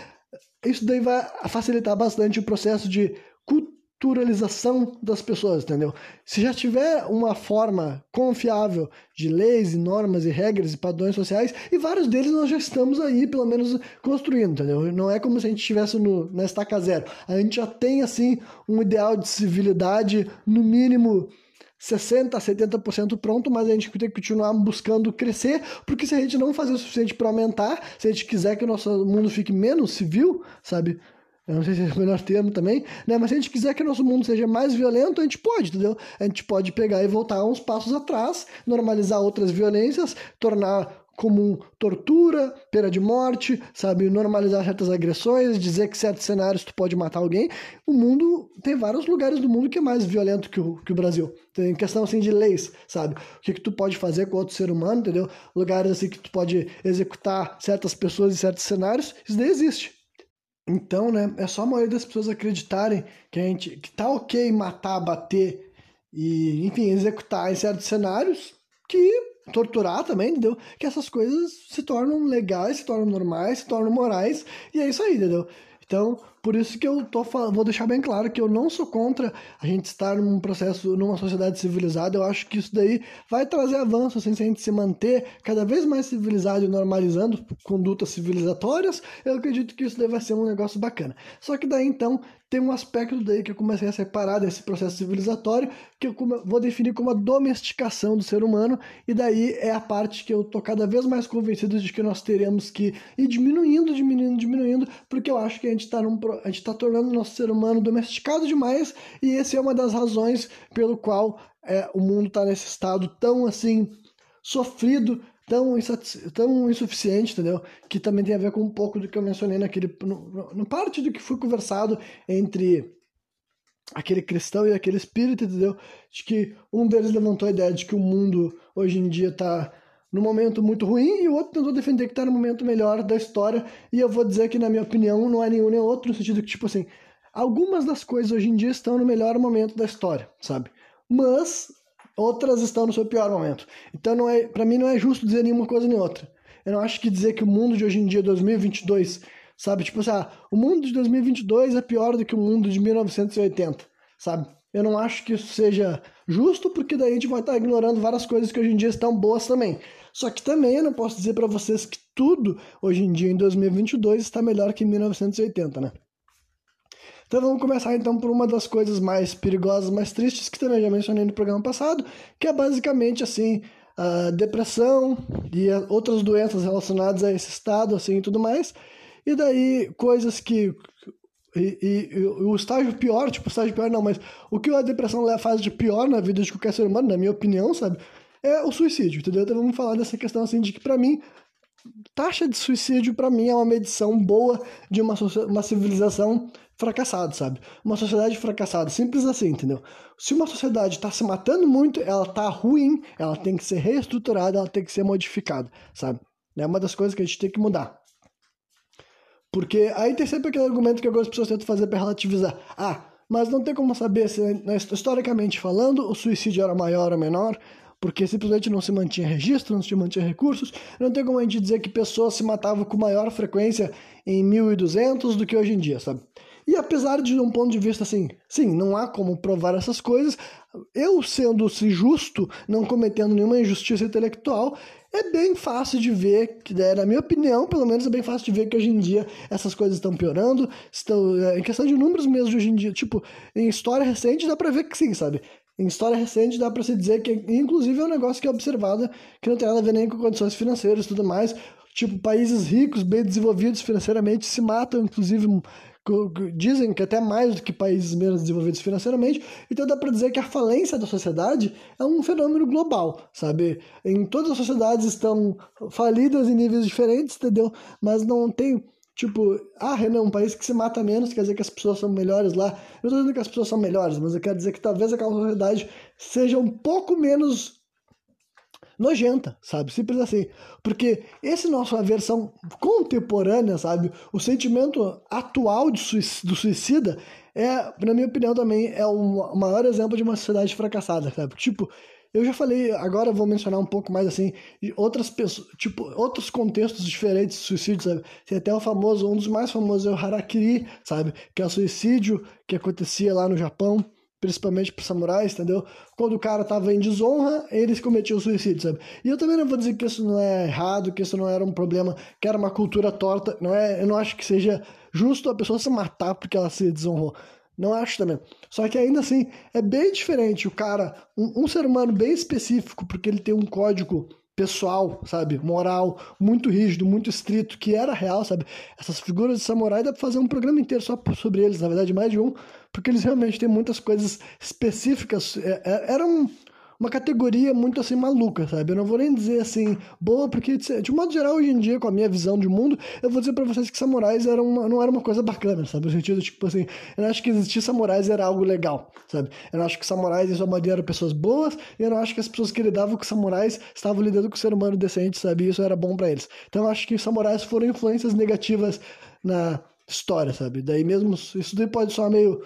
isso daí vai facilitar bastante o processo de culturalização das pessoas, entendeu? Se já tiver uma forma confiável de leis, normas e regras e padrões sociais, e vários deles nós já estamos aí, pelo menos, construindo, entendeu? Não é como se a gente estivesse no, na estaca zero. A gente já tem, assim, um ideal de civilidade, no mínimo 60% a 70% pronto, mas a gente tem que continuar buscando crescer, porque se a gente não fazer o suficiente para aumentar, se a gente quiser que o nosso mundo fique menos civil, sabe? Eu não sei se é o melhor termo também, né? Mas se a gente quiser que o nosso mundo seja mais violento, a gente pode, entendeu? A gente pode pegar e voltar uns passos atrás, normalizar outras violências, tornar comum tortura, pena de morte, sabe, normalizar certas agressões, dizer que certos cenários tu pode matar alguém. O mundo tem vários lugares do mundo que é mais violento que o, que o Brasil. Tem questão assim de leis, sabe? O que, que tu pode fazer com outro ser humano, entendeu? Lugares assim que tu pode executar certas pessoas em certos cenários, isso daí existe. Então, né, é só a maioria das pessoas acreditarem que a gente que tá ok matar, bater e, enfim, executar em certos cenários que torturar também, entendeu? Que essas coisas se tornam legais, se tornam normais, se tornam morais, e é isso aí, entendeu? Então, Por isso que eu tô vou deixar bem claro que eu não sou contra a gente estar num processo, numa sociedade civilizada. Eu acho que isso daí vai trazer avanço, assim, se a gente se manter cada vez mais civilizado e normalizando condutas civilizatórias, eu acredito que isso daí vai ser um negócio bacana. Só que daí então tem um aspecto daí que eu comecei a separar desse processo civilizatório, que eu vou definir como a domesticação do ser humano, e daí é a parte que eu tô cada vez mais convencido de que nós teremos que ir diminuindo, diminuindo, diminuindo, porque eu acho que a gente está a gente tá tornando o nosso ser humano domesticado demais, e essa é uma das razões pelo qual é, o mundo está nesse estado tão assim sofrido, tão, tão insuficiente, entendeu? Que também tem a ver com um pouco do que eu mencionei naquele. No, no parte do que foi conversado entre aquele cristão e aquele espírito, entendeu? De que um deles levantou a ideia de que o mundo hoje em dia está num momento muito ruim e o outro tentou defender que está no momento melhor da história. E eu vou dizer que, na minha opinião, não é nenhum nem outro, no sentido que, tipo assim, algumas das coisas hoje em dia estão no melhor momento da história, sabe? Mas outras estão no seu pior momento. Então, não é, para mim, não é justo dizer nenhuma coisa nem outra. Eu não acho que dizer que o mundo de hoje em dia, 2022, sabe? Tipo assim, ah, o mundo de 2022 é pior do que o mundo de 1980, sabe? Eu não acho que isso seja justo, porque daí a gente vai estar ignorando várias coisas que hoje em dia estão boas também. Só que também eu não posso dizer para vocês que tudo hoje em dia, em 2022, está melhor que em 1980, né? Então vamos começar então por uma das coisas mais perigosas, mais tristes, que também já mencionei no programa passado, que é basicamente assim, a depressão e outras doenças relacionadas a esse estado, assim, e tudo mais. E daí coisas que e, e, e, o estágio pior, tipo, o estágio pior não, mas o que a depressão faz de pior na vida de qualquer ser humano, na minha opinião, sabe? É o suicídio, entendeu? Então vamos falar dessa questão assim de que para mim taxa de suicídio para mim é uma medição boa de uma, uma civilização fracassada, sabe? Uma sociedade fracassada, simples assim, entendeu? Se uma sociedade está se matando muito, ela tá ruim, ela tem que ser reestruturada, ela tem que ser modificada, sabe? É uma das coisas que a gente tem que mudar. Porque aí tem sempre aquele argumento que algumas pessoas tentam fazer para relativizar. Ah, mas não tem como saber se, né, historicamente falando, o suicídio era maior ou menor porque simplesmente não se mantinha registro, não se mantinha recursos. Não tem como a gente dizer que pessoas se matavam com maior frequência em 1200 do que hoje em dia, sabe? E apesar de um ponto de vista assim, sim, não há como provar essas coisas, eu sendo-se justo, não cometendo nenhuma injustiça intelectual, é bem fácil de ver, que né, na minha opinião, pelo menos é bem fácil de ver que hoje em dia essas coisas estão piorando, estão, é, em questão de números mesmo de hoje em dia, tipo, em história recente dá pra ver que sim, sabe? Em história recente dá para se dizer que, inclusive, é um negócio que é observado que não tem nada a ver nem com condições financeiras e tudo mais. Tipo, países ricos, bem desenvolvidos financeiramente, se matam, inclusive, dizem que até mais do que países menos desenvolvidos financeiramente. Então dá para dizer que a falência da sociedade é um fenômeno global, sabe? Em todas as sociedades estão falidas em níveis diferentes, entendeu? Mas não tem Tipo, ah, Renan, um país que se mata menos quer dizer que as pessoas são melhores lá. Eu tô dizendo que as pessoas são melhores, mas eu quero dizer que talvez aquela sociedade seja um pouco menos nojenta, sabe? Simples assim. Porque esse nosso aversão contemporânea, sabe? O sentimento atual suicida, do suicida é, na minha opinião, também é o maior exemplo de uma sociedade fracassada, sabe? Tipo, eu já falei, agora vou mencionar um pouco mais assim, outras pessoas, tipo, outros contextos diferentes de suicídio, sabe? Tem até o famoso, um dos mais famosos é o Harakiri, sabe? Que é o suicídio que acontecia lá no Japão, principalmente para samurais, entendeu? Quando o cara tava em desonra, eles cometiam suicídio, sabe? E eu também não vou dizer que isso não é errado, que isso não era um problema, que era uma cultura torta, não é, eu não acho que seja justo a pessoa se matar porque ela se desonrou. Não acho também. Só que ainda assim, é bem diferente o cara, um, um ser humano bem específico, porque ele tem um código pessoal, sabe? Moral, muito rígido, muito estrito, que era real, sabe? Essas figuras de samurai dá pra fazer um programa inteiro só sobre eles, na verdade, mais de um, porque eles realmente têm muitas coisas específicas. É, é, era um, uma categoria muito assim maluca, sabe? Eu não vou nem dizer assim boa, porque de modo geral hoje em dia, com a minha visão de mundo, eu vou dizer para vocês que samurais eram uma, não era uma coisa bacana, sabe? No sentido tipo assim, eu não acho que existir samurais era algo legal, sabe? Eu não acho que samurais em sua maioria eram pessoas boas, e eu não acho que as pessoas que lidavam com samurais estavam lidando com o ser humano decente, sabe? E isso era bom para eles. Então eu acho que samurais foram influências negativas na história, sabe? Daí mesmo isso daí pode soar meio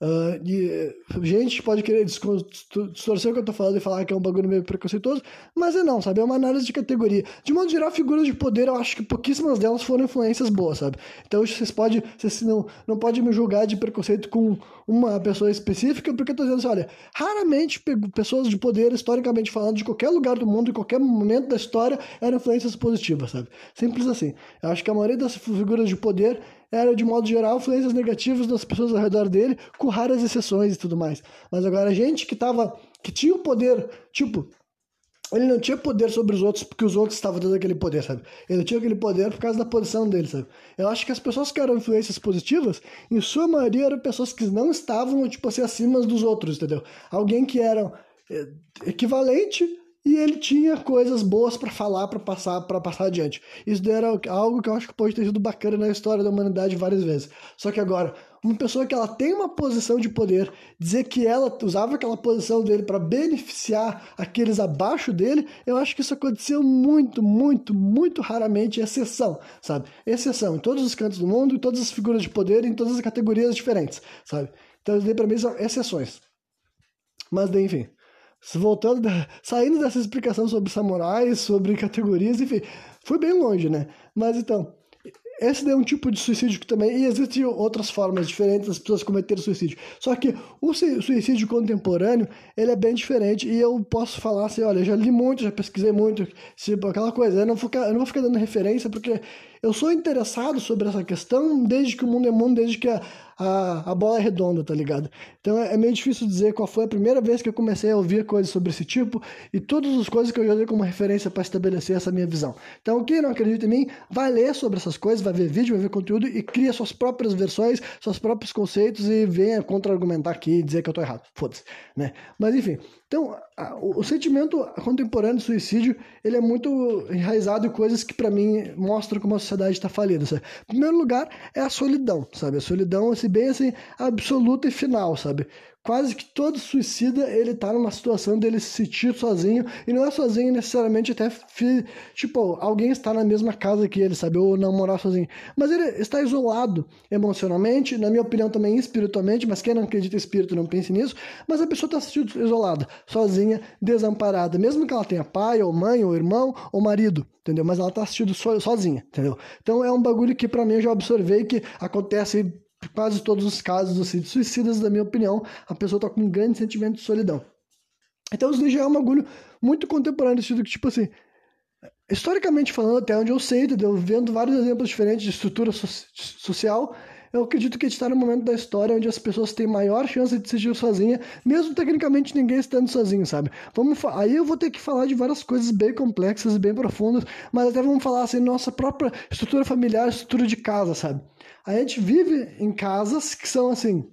Uh, e gente pode querer distorcer o que eu tô falando e falar que é um bagulho meio preconceituoso, mas é não, sabe? É uma análise de categoria. De modo geral, figuras de poder, eu acho que pouquíssimas delas foram influências boas, sabe? Então vocês podem, vocês não, não pode me julgar de preconceito com uma pessoa específica, porque eu tô dizendo assim, olha, raramente pessoas de poder, historicamente falando, de qualquer lugar do mundo, em qualquer momento da história, eram influências positivas, sabe? Simples assim. Eu acho que a maioria das figuras de poder era, de modo geral, influências negativas das pessoas ao redor dele, com raras exceções e tudo mais. Mas agora, a gente que tava, que tinha o poder, tipo, ele não tinha poder sobre os outros porque os outros estavam dando aquele poder, sabe? Ele tinha aquele poder por causa da posição dele, sabe? Eu acho que as pessoas que eram influências positivas, em sua maioria, eram pessoas que não estavam, tipo assim, acima dos outros, entendeu? Alguém que era eh, equivalente e ele tinha coisas boas para falar, para passar, para passar adiante. Isso era algo que eu acho que pode ter sido bacana na história da humanidade várias vezes. Só que agora, uma pessoa que ela tem uma posição de poder, dizer que ela usava aquela posição dele para beneficiar aqueles abaixo dele, eu acho que isso aconteceu muito, muito, muito raramente, exceção, sabe? Exceção em todos os cantos do mundo, em todas as figuras de poder, em todas as categorias diferentes, sabe? Então, isso para mim são exceções. Mas, enfim voltando, saindo dessa explicação sobre samurais, sobre categorias, enfim, foi bem longe, né? Mas então, esse é um tipo de suicídio que também. E existem outras formas diferentes das pessoas cometerem suicídio. Só que o suicídio contemporâneo, ele é bem diferente. E eu posso falar assim: olha, já li muito, já pesquisei muito, tipo, aquela coisa. Eu não, vou, eu não vou ficar dando referência, porque eu sou interessado sobre essa questão desde que o mundo é mundo, desde que a a, a bola é redonda, tá ligado? Então é, é, meio difícil dizer qual foi a primeira vez que eu comecei a ouvir coisas sobre esse tipo e todas as coisas que eu usei como referência para estabelecer essa minha visão. Então, quem não acredita em mim, vai ler sobre essas coisas, vai ver vídeo, vai ver conteúdo e cria suas próprias versões, seus próprios conceitos e venha contra-argumentar aqui e dizer que eu tô errado. Foda-se, né? Mas enfim, então, a, o, o, sentimento contemporâneo de suicídio, ele é muito enraizado em coisas que para mim mostram como a sociedade está falida. Sabe? Em primeiro lugar, é a solidão, sabe? A solidão, assim, bem assim, e final, sabe? Quase que todo suicida ele tá numa situação dele se sentir sozinho e não é sozinho necessariamente até tipo alguém está na mesma casa que ele sabe ou não morar sozinho. Mas ele está isolado emocionalmente na minha opinião também espiritualmente mas quem não acredita em espírito não pense nisso mas a pessoa está se sentindo isolada sozinha desamparada mesmo que ela tenha pai ou mãe ou irmão ou marido entendeu? Mas ela está assistindo so, sozinha entendeu? Então é um bagulho que para mim eu já observei que acontece quase todos os casos assim, de suicidas, na minha opinião, a pessoa está com um grande sentimento de solidão. Então isso já é um bagulho muito contemporâneo, sentido que, tipo assim, historicamente falando, até onde eu sei, entendeu? Vendo vários exemplos diferentes de estrutura so social, eu acredito que a gente está no momento da história onde as pessoas têm maior chance de sentir sozinha, mesmo tecnicamente ninguém estando sozinho, sabe? Vamos aí eu vou ter que falar de várias coisas bem complexas e bem profundas, mas até vamos falar assim, nossa própria estrutura familiar, estrutura de casa, sabe? A gente vive em casas que são assim,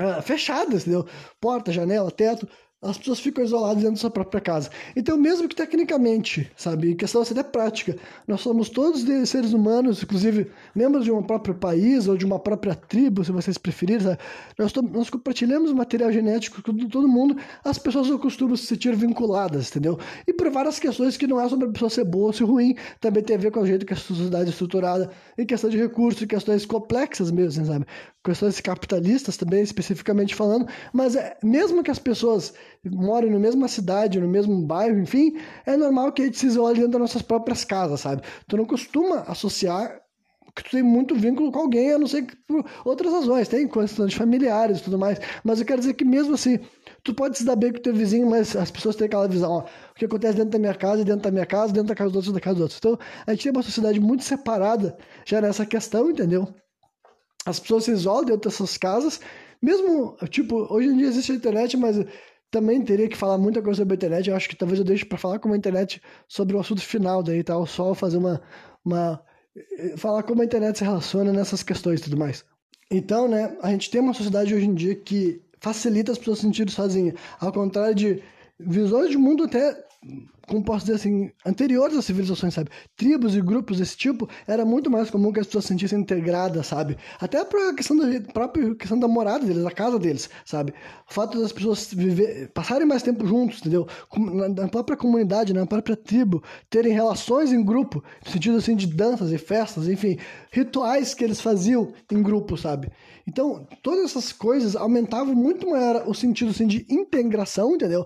uh, fechadas, entendeu? Porta, janela, teto, as pessoas ficam isoladas dentro da sua própria casa. Então, mesmo que tecnicamente, sabe, questão até prática, nós somos todos seres humanos, inclusive membros de um próprio país ou de uma própria tribo, se vocês preferirem? Nós, nós compartilhamos material genético com todo mundo, as pessoas não costumam se sentir vinculadas, entendeu? E por várias questões que não é sobre a pessoa ser boa ou ser ruim, também tem a ver com o jeito que a sociedade é estruturada, em questão de recursos, em questões complexas mesmo, sabe? Questões capitalistas também, especificamente falando, mas é, mesmo que as pessoas morem na mesma cidade, no mesmo bairro, enfim, é normal que a gente se isole dentro das nossas próprias casas, sabe? Tu não costuma associar que tu tem muito vínculo com alguém, a não ser que por outras razões, tem questões familiares e tudo mais, mas eu quero dizer que mesmo assim, tu pode se dar bem com o teu vizinho, mas as pessoas têm aquela visão, ó, o que acontece dentro da minha casa, dentro da minha casa, dentro da casa dos outros, da casa dos outros. Então, a gente tem uma sociedade muito separada já nessa questão, entendeu? As pessoas se isolam dentro dessas casas, mesmo, tipo, hoje em dia existe a internet, mas também teria que falar muita coisa sobre a internet. Eu acho que talvez eu deixe para falar como a internet sobre o assunto final daí, tá? Só fazer uma, uma. falar como a internet se relaciona nessas questões e tudo mais. Então, né, a gente tem uma sociedade hoje em dia que facilita as pessoas se sentirem sozinhas. Ao contrário de visões de mundo até como posso dizer assim, anteriores às civilizações, sabe? Tribos e grupos desse tipo, era muito mais comum que as pessoas se sentissem integradas, sabe? Até a questão da própria questão da morada deles, da casa deles, sabe? O fato das pessoas viver, passarem mais tempo juntos, entendeu? Na própria comunidade, na própria tribo, terem relações em grupo, no sentido assim de danças e festas, enfim, rituais que eles faziam em grupo, sabe? Então, todas essas coisas aumentavam muito maior o sentido assim de integração, entendeu?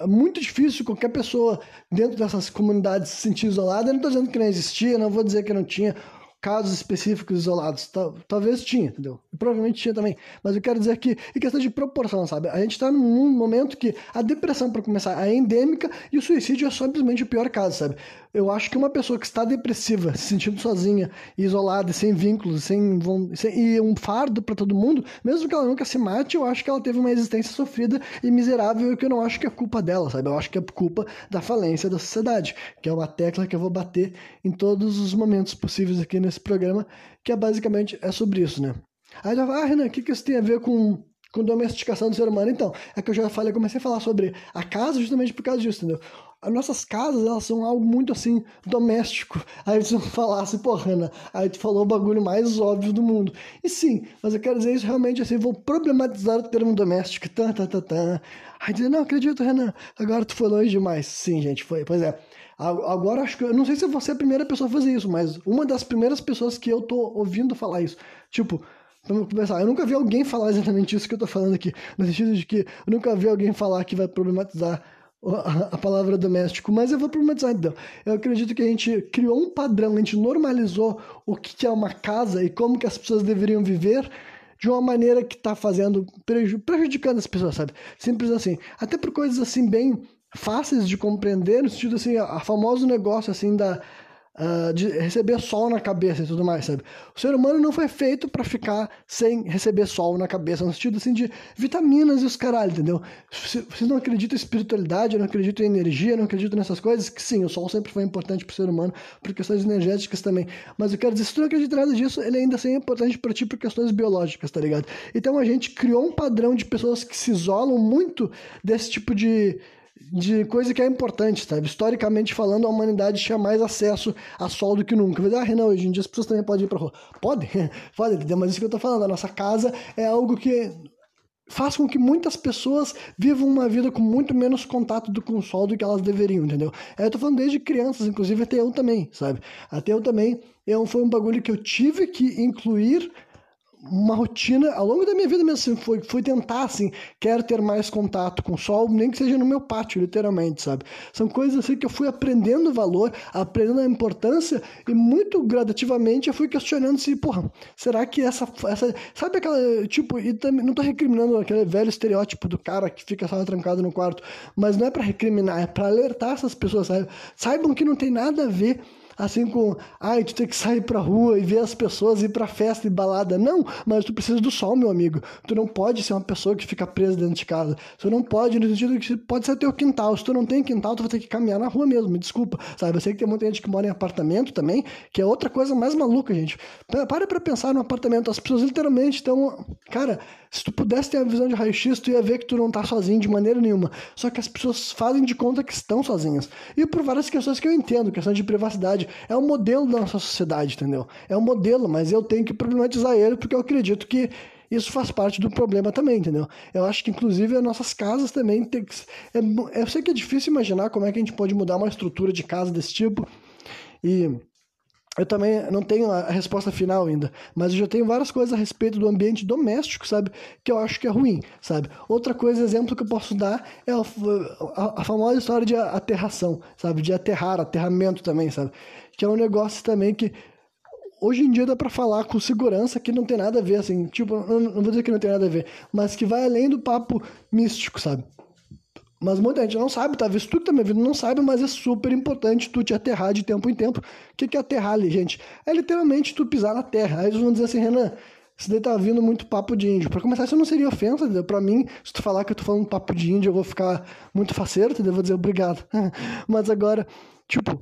É muito difícil qualquer pessoa dentro dessas comunidades se sentir isolada. Eu não estou dizendo que não existia, não vou dizer que não tinha casos específicos isolados. Talvez tinha, entendeu? Provavelmente tinha também. Mas eu quero dizer que, em questão de proporção, sabe? A gente está num momento que a depressão, para começar, é endêmica e o suicídio é simplesmente o pior caso, sabe? eu acho que uma pessoa que está depressiva, se sentindo sozinha, isolada, sem vínculos, sem, sem e um fardo para todo mundo, mesmo que ela nunca se mate, eu acho que ela teve uma existência sofrida e miserável que eu não acho que é culpa dela, sabe? Eu acho que é culpa da falência da sociedade, que é uma tecla que eu vou bater em todos os momentos possíveis aqui nesse programa, que é basicamente é sobre isso, né? Aí ela fala, ah, Renan, o que, que isso tem a ver com com domesticação do ser humano. Então, é que eu já falei, eu comecei a falar sobre a casa justamente por causa disso, entendeu? as nossas casas, elas são algo muito assim, doméstico. Aí você falasse, pô, Hanna, aí tu falou o bagulho mais óbvio do mundo. E sim, mas eu quero dizer isso realmente assim, vou problematizar o termo doméstico. Tá, tá, tá, tá. Aí dizer, não acredito, Renan, agora tu foi longe demais. Sim, gente, foi. Pois é. Agora acho que. Eu não sei se você é a primeira pessoa a fazer isso, mas uma das primeiras pessoas que eu tô ouvindo falar isso. Tipo, Vamos começar. Eu nunca vi alguém falar exatamente isso que eu tô falando aqui. No sentido de que eu nunca vi alguém falar que vai problematizar a palavra doméstico, mas eu vou problematizar então. Eu acredito que a gente criou um padrão, a gente normalizou o que é uma casa e como que as pessoas deveriam viver de uma maneira que está fazendo, prejudicando as pessoas, sabe? Simples assim. Até por coisas assim bem fáceis de compreender, no sentido assim, a, famoso negócio assim da uh, de receber sol na cabeça e tudo mais, sabe? O ser humano não foi feito para ficar sem receber sol na cabeça, no sentido assim de vitaminas e os caralho, entendeu? Vocês não acreditam em espiritualidade, não acreditam em energia, não acreditam nessas coisas, que sim, o sol sempre foi importante para o ser humano por questões energéticas também. Mas eu quero dizer, se tu não acredita nada disso, ele ainda assim é importante para ti por questões biológicas, tá ligado? Então a gente criou um padrão de pessoas que se isolam muito desse tipo de de coisa que é importante, sabe? Historicamente falando, a humanidade tinha mais acesso a sol do que nunca. Ah, Renan, hoje em dia as pessoas também podem ir pra rua. Pode? Pode, entendeu? Mas isso que eu tô falando, a nossa casa é algo que faz com que muitas pessoas vivam uma vida com muito menos contato do, com o sol do que elas deveriam, entendeu? Eu tô falando desde crianças, inclusive até eu também, sabe? Até eu também, eu, foi um bagulho que eu tive que incluir uma rotina ao longo da minha vida mesmo assim, foi, foi tentar assim, quero ter mais contato com o sol, nem que seja no meu pátio, literalmente, sabe? São coisas assim que eu fui aprendendo o valor, aprendendo a importância e muito gradativamente eu fui questionando se, porra, será que essa essa sabe aquela tipo, e também não tô recriminando aquele velho estereótipo do cara que fica só trancado no quarto, mas não é para recriminar, é para alertar essas pessoas, sabe? Saibam que não tem nada a ver assim com, ai, tu tem que sair pra rua e ver as pessoas, ir pra festa e balada. Não, mas tu precisa do sol, meu amigo. Tu não pode ser uma pessoa que fica presa dentro de casa. Tu não pode, no sentido que pode ser teu quintal. Se tu não tem quintal, tu vai ter que caminhar na rua mesmo, me desculpa, sabe? Eu sei que tem muita gente que mora em apartamento também, que é outra coisa mais maluca, gente. Para pra pensar no apartamento, as pessoas literalmente estão, cara, se tu pudesse ter a visão de raio-x, tu ia ver que tu não tá sozinho de maneira nenhuma. Só que as pessoas fazem de conta que estão sozinhas. E por várias questões que eu entendo, questão de privacidade. É um modelo da nossa sociedade, entendeu? É um modelo, mas eu tenho que problematizar ele porque eu acredito que isso faz parte do problema também, entendeu? Eu acho que, inclusive, as nossas casas também tem que. É, eu sei que é difícil imaginar como é que a gente pode mudar uma estrutura de casa desse tipo. E eu também não tenho a resposta final ainda, mas eu já tenho várias coisas a respeito do ambiente doméstico, sabe? Que eu acho que é ruim, sabe? Outra coisa, exemplo que eu posso dar é a, a, a famosa história de aterração, sabe? De aterrar, aterramento também, sabe? Que é um negócio também que hoje em dia dá para falar com segurança que não tem nada a ver, assim, tipo, não, não vou dizer que não tem nada a ver, mas que vai além do papo místico, sabe? Mas muita gente não sabe, talvez tu que tá me ouvindo não sabe, mas é super importante tu te aterrar de tempo em tempo. O que, que é aterrar ali, gente? É literalmente tu pisar na terra. Aí eles vão dizer assim, Renan, isso daí tá vindo muito papo de índio. Pra começar, isso não seria ofensa, entendeu? Pra mim, se tu falar que eu tô falando papo de índio, eu vou ficar muito faceiro, entendeu? Eu vou dizer obrigado. mas agora, tipo,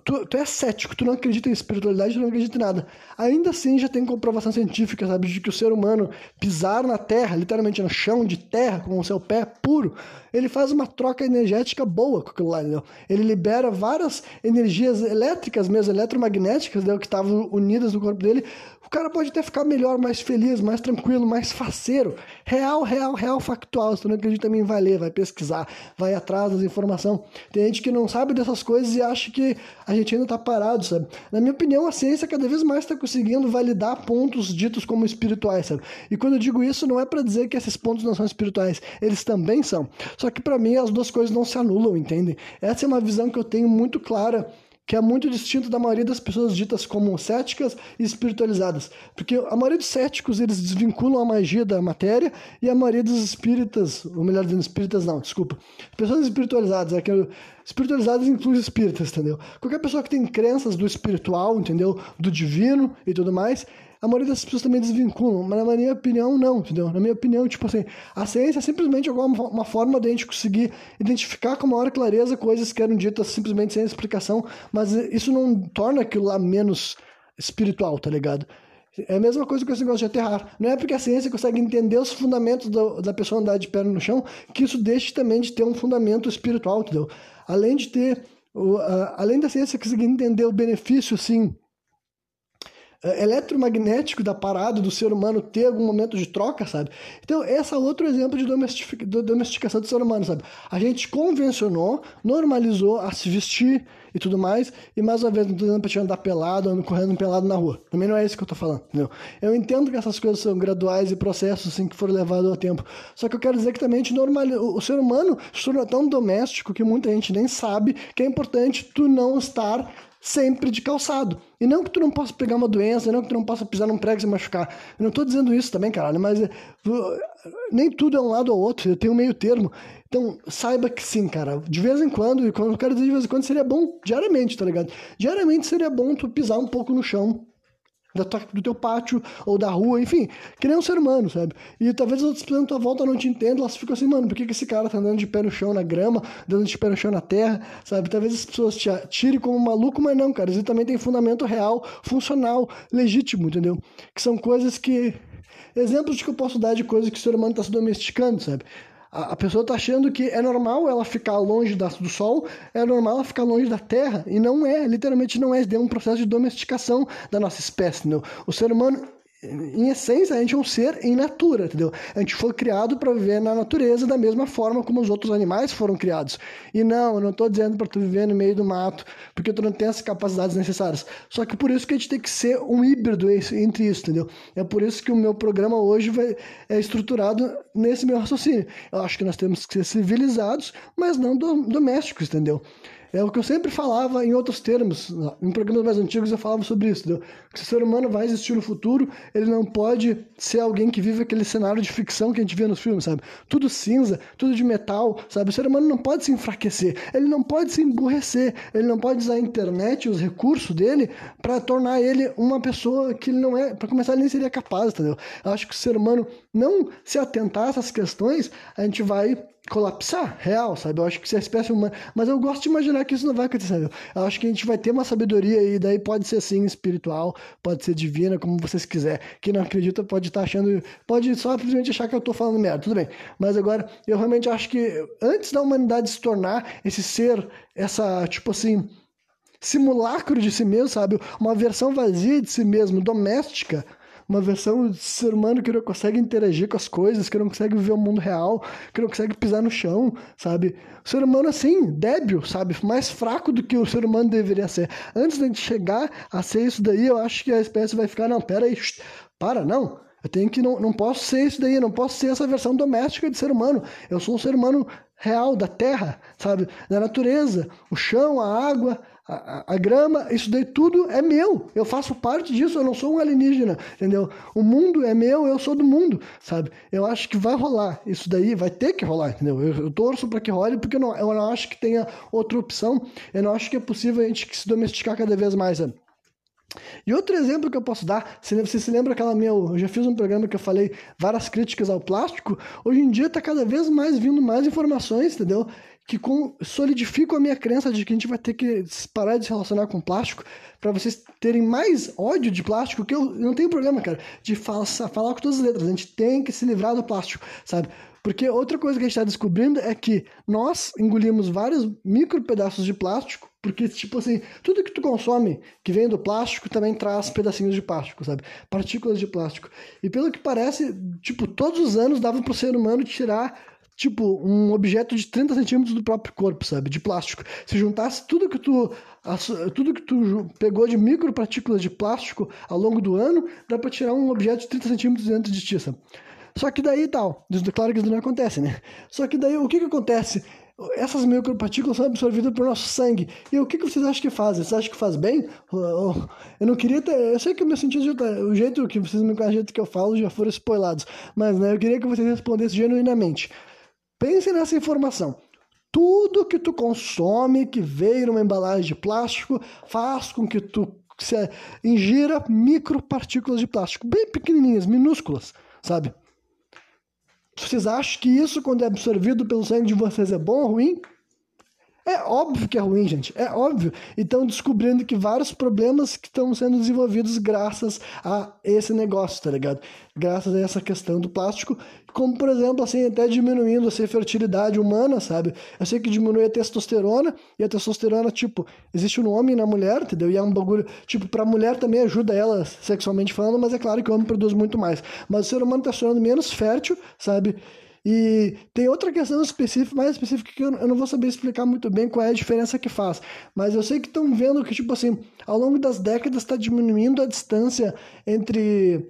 tu, tu é cético, tu não acredita em espiritualidade, tu não acredita em nada. Ainda assim já tem comprovação científica, sabe, de que o ser humano pisar na terra, literalmente no chão de terra, com o seu pé puro, ele faz uma troca energética boa com aquilo lá, entendeu? Ele libera várias energias elétricas mesmo, eletromagnéticas, entendeu? que estavam unidas no corpo dele. Cara pode até ficar melhor, mais feliz, mais tranquilo, mais faceiro. Real, real, real, factual. Se tu não acredita mim, vai ler, vai pesquisar, vai atrás das informações. Tem gente que não sabe dessas coisas e acha que a gente ainda está parado, sabe? Na minha opinião, a ciência cada vez mais está conseguindo validar pontos ditos como espirituais, sabe? E quando eu digo isso, não é para dizer que esses pontos não são espirituais, eles também são. Só que para mim as duas coisas não se anulam, entende? Essa é uma visão que eu tenho muito clara que é muito distinto da maioria das pessoas ditas como céticas e espiritualizadas. Porque a maioria dos céticos, eles desvinculam a magia da matéria e a maioria dos espíritas, ou melhor dizendo, espíritas não, desculpa. Pessoas espiritualizadas, é que espiritualizadas inclui espíritas, entendeu? Qualquer pessoa que tem crenças do espiritual, entendeu? Do divino e tudo mais, a maioria das pessoas também desvinculam, mas na minha opinião, não, entendeu? Na minha opinião, tipo assim, a ciência é simplesmente alguma uma forma de a gente conseguir identificar com maior clareza coisas que eram ditas simplesmente sem explicação, mas isso não torna aquilo lá menos espiritual, tá ligado? É a mesma coisa com esse negócio de aterrar. Não é porque a ciência consegue entender os fundamentos do, da pessoa andar de perna no chão que isso deixe também de ter um fundamento espiritual, entendeu? Além de ter, o, a, além da ciência conseguir entender o benefício, sim, eletromagnético da parada do ser humano ter algum momento de troca, sabe? Então, esse é outro exemplo de domesticação do ser humano, sabe? A gente convencionou, normalizou a se vestir e tudo mais, e mais uma vez, não tô dizendo pra te andar pelado, andando correndo pelado na rua. Também não é isso que eu tô falando, entendeu? Eu entendo que essas coisas são graduais e processos, assim, que foram levados ao tempo. Só que eu quero dizer que também a normalizou, o ser humano se tornou tão doméstico que muita gente nem sabe que é importante tu não estar sempre de calçado. E não que tu não possa pegar uma doença, não que tu não possa pisar num prego e se machucar. Eu não estou dizendo isso também, caralho, mas eh, nem tudo é um lado ou outro, eu tenho um meio termo. Então, saiba que sim, cara, de vez em quando, e quando eu quero dizer de vez em quando, seria bom diariamente, tá ligado? Diariamente seria bom tu pisar um pouco no chão da tua, do teu pátio ou da rua, enfim, que nem um ser humano, sabe? E talvez as outras pessoas à tua volta não te entendam, elas ficam assim, mano, por que, que esse cara tá andando de pé no chão na grama, andando de pé no chão na terra, sabe? Talvez as pessoas te tirem como maluco, mas não, cara, isso também tem fundamento real, funcional, legítimo, entendeu? Que são coisas que. Exemplos que eu posso dar de coisas que o ser humano está se domesticando, sabe? A, pessoa está achando que é normal ela ficar longe da, do sol, é normal ela ficar longe da terra, e não é, literalmente não é. É um processo de domesticação da nossa espécie. Não? O ser humano em essência, a gente é um ser em natura, entendeu? A gente foi criado para viver na natureza da mesma forma como os outros animais foram criados. E não, eu não estou dizendo para tu viver no meio do mato, porque tu não tem as capacidades necessárias. Só que por isso que a gente tem que ser um híbrido entre isso, entendeu? É por isso que o meu programa hoje vai, é estruturado nesse meu raciocínio. Eu acho que nós temos que ser civilizados, mas não domésticos, entendeu? É o que eu sempre falava em outros termos, em programas mais antigos eu falava sobre isso, entendeu? que se o ser humano vai existir no futuro, ele não pode ser alguém que vive aquele cenário de ficção que a gente vê nos filmes, sabe? Tudo cinza, tudo de metal, sabe? O ser humano não pode se enfraquecer, ele não pode se emburrecer, ele não pode usar a internet, os recursos dele, para tornar ele uma pessoa que ele não é, para começar, ele nem seria capaz, entendeu? Eu acho que o ser humano não se atentar a essas questões, a gente vai colapsar, real, sabe? Eu acho que se a espécie humana. Mas eu gosto de imaginar que isso não vai acontecer, sabe? Eu acho que a gente vai ter uma sabedoria e daí pode ser assim, espiritual, pode ser divina, como vocês quiser. Quem não acredita pode estar achando. Pode só simplesmente achar que eu estou falando merda, tudo bem. Mas agora, eu realmente acho que antes da humanidade se tornar esse ser, essa, tipo assim. Simulacro de si mesmo, sabe? Uma versão vazia de si mesmo, doméstica, uma versão de ser humano que não consegue interagir com as coisas, que não consegue viver o mundo real, que não consegue pisar no chão, sabe? O ser humano, assim, débil, sabe? Mais fraco do que o ser humano deveria ser. Antes de a gente chegar a ser isso daí, eu acho que a espécie vai ficar, não, pera aí, para, não. Eu tenho que, não, não posso ser isso daí, não posso ser essa versão doméstica de ser humano. Eu sou um ser humano real, da terra, sabe? Da natureza, o chão, a água, a, a, grama, isso daí tudo é meu. Eu faço parte disso, eu não sou um alienígena, entendeu? O mundo é meu, eu sou do mundo, sabe? Eu acho que vai rolar. Isso daí vai ter que rolar, entendeu? Eu, eu torço para que role, porque eu não, eu não acho que tenha outra opção. Eu não acho que é possível a gente se domesticar cada vez mais, sabe? E outro exemplo que eu posso dar, você se lembra aquela minha. Eu já fiz um programa que eu falei várias críticas ao plástico. Hoje em dia está cada vez mais vindo mais informações, entendeu? Que com, solidificam a minha crença de que a gente vai ter que parar de se relacionar com plástico para vocês terem mais ódio de plástico, que eu, não tenho problema, cara, de falar, falar com todas as letras. A gente tem que se livrar do plástico, sabe? Porque outra coisa que a gente está descobrindo é que nós engolimos vários micro pedaços de plástico, porque, tipo assim, tudo que tu consome que vem do plástico também traz pedacinhos de plástico, sabe? Partículas de plástico. E pelo que parece, tipo, todos os anos dava para o ser humano tirar tipo, um objeto de 30 centímetros do próprio corpo, sabe? De plástico. Se juntasse tudo que tu, tudo que tu pegou de micropartículas de plástico ao longo do ano, dá para tirar um objeto de 30 centímetros dentro de ti, sabe? Só que daí tal, claro que isso não acontece, né? Só que daí o que que acontece? Essas micropartículas são absorvidas pelo nosso sangue. E o que, que vocês acham que faz? Vocês acham que faz bem? Eu não queria ter. Eu sei que o meu sentido tá, O jeito que vocês me o jeito que eu falo, já foram spoilados. Mas né, eu queria que vocês respondessem genuinamente. Pense nessa informação. Tudo que tu consome que veio numa embalagem de plástico faz com que tu se ingira micropartículas de plástico, bem pequenininhas, minúsculas, sabe? Vocês acham que isso, quando é absorvido pelo sangue de vocês, é bom ou ruim? É óbvio que é ruim, gente. É óbvio. E estão descobrindo que vários problemas que estão sendo desenvolvidos graças a esse negócio, tá ligado? Graças a essa questão do plástico. Como, por exemplo, assim, até diminuindo assim, a fertilidade humana, sabe? Eu sei que diminui a testosterona, e a testosterona, tipo, existe no homem e na mulher, entendeu? E é um bagulho, tipo, pra mulher também ajuda ela sexualmente falando, mas é claro que o homem produz muito mais. Mas o ser humano tá se tornando menos fértil, sabe? E tem outra questão específica, mais específica, que eu, não vou saber explicar muito bem qual é a diferença que faz. Mas eu sei que estão vendo que, tipo assim, ao longo das décadas está diminuindo a distância entre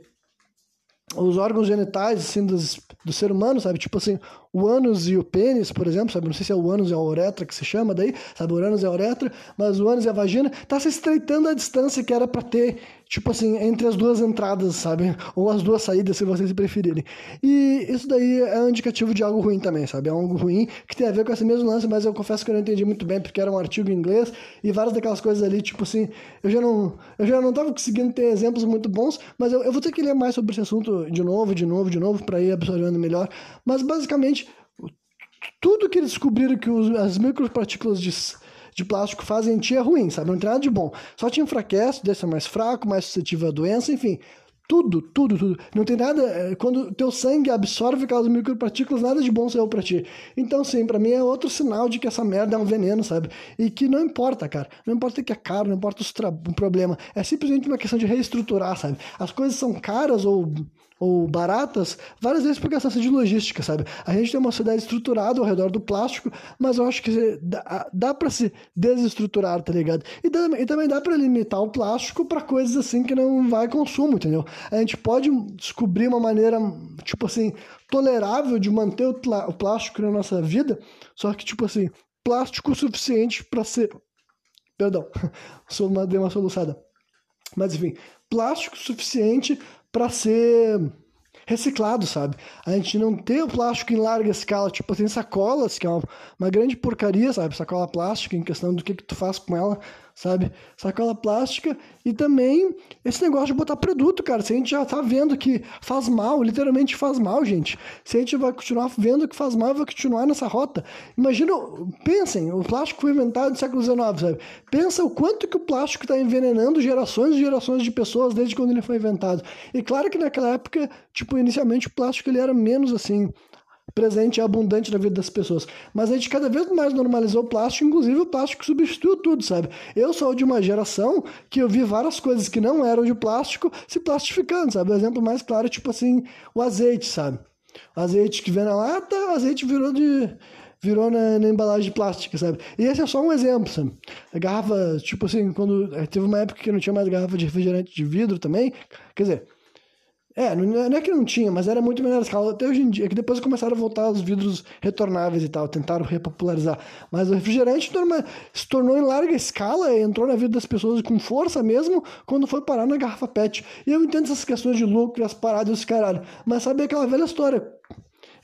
os órgãos genitais, assim, dos, do ser humano, sabe? Tipo assim, o ânus e o pênis, por exemplo, sabe? Não sei se é o ânus e a uretra que se chama daí, sabe? O ânus e a uretra, mas o ânus e a vagina tá se estreitando a distância que era para ter, tipo assim, entre as duas entradas, sabe? Ou as duas saídas, se vocês preferirem. E isso daí é um indicativo de algo ruim também, sabe? É algo ruim que tem a ver com esse mesmo lance, mas eu confesso que eu não entendi muito bem, porque era um artigo em inglês e várias daquelas coisas ali, tipo assim, eu já não, eu já não tava conseguindo ter exemplos muito bons, mas eu, eu vou ter que ler mais sobre esse assunto de novo, de novo, de novo, para ir absorvendo melhor. Mas basicamente tudo que eles descobriram que os, as micropartículas de, de plástico fazem em ti é ruim, sabe? Não tem nada de bom. Só te enfraquece, deixa mais fraco, mais suscetível à doença, enfim. Tudo, tudo, tudo. Não tem nada. É, quando teu sangue absorve aquelas micropartículas, nada de bom saiu pra ti. Então, sim, pra mim é outro sinal de que essa merda é um veneno, sabe? E que não importa, cara. Não importa que é caro, não importa o problema. É simplesmente uma questão de reestruturar, sabe? As coisas são caras ou ou baratas, várias vezes por questão de logística, sabe? A gente tem uma sociedade estruturada ao redor do plástico, mas eu acho que dá, dá para se desestruturar, tá ligado? E, dá, e também dá para limitar o plástico para coisas assim que não vai consumo, entendeu? A gente pode descobrir uma maneira, tipo assim, tolerável de manter o, o plástico na nossa vida, só que, tipo assim, plástico suficiente para ser. Perdão, sou uma, dei uma soluçada. Mas enfim, plástico suficiente para ser reciclado, sabe? A gente não tem o plástico em larga escala, tipo, tem sacolas, que é uma, uma grande porcaria, sabe? Sacola plástica, em questão do que, que tu faz com ela sabe? Sacola plástica e também esse negócio de botar produto, cara. Se a gente já tá vendo que faz mal, literalmente faz mal, gente. Se a gente vai continuar vendo que faz mal, vai continuar nessa rota. Imagina, pensem, o plástico foi inventado no século XIX, sabe? Pensa o quanto que o plástico está envenenando gerações e gerações de pessoas desde quando ele foi inventado. E claro que naquela época, tipo, inicialmente o plástico ele era menos assim presente e abundante na vida das pessoas. Mas a gente cada vez mais normalizou o plástico, inclusive o plástico substituiu tudo, sabe? Eu sou de uma geração que eu vi várias coisas que não eram de plástico se plastificando, sabe? O exemplo mais claro é tipo assim, o azeite, sabe? O azeite que vem na lata, azeite virou de virou na, na, embalagem de plástico, sabe? E esse é só um exemplo, sabe? A garrafa, tipo assim, quando eh, teve uma época que não tinha mais garrafa de refrigerante de vidro também, quer dizer, é, não é que não tinha, mas era muito menor escala. Até hoje em dia, que depois começaram a voltar os vidros retornáveis e tal, tentaram repopularizar. Mas o refrigerante se tornou em larga escala, entrou na vida das pessoas com força mesmo, quando foi parar na garrafa PET. E eu entendo essas questões de lucro, as paradas e os caralho. Mas sabe aquela velha história?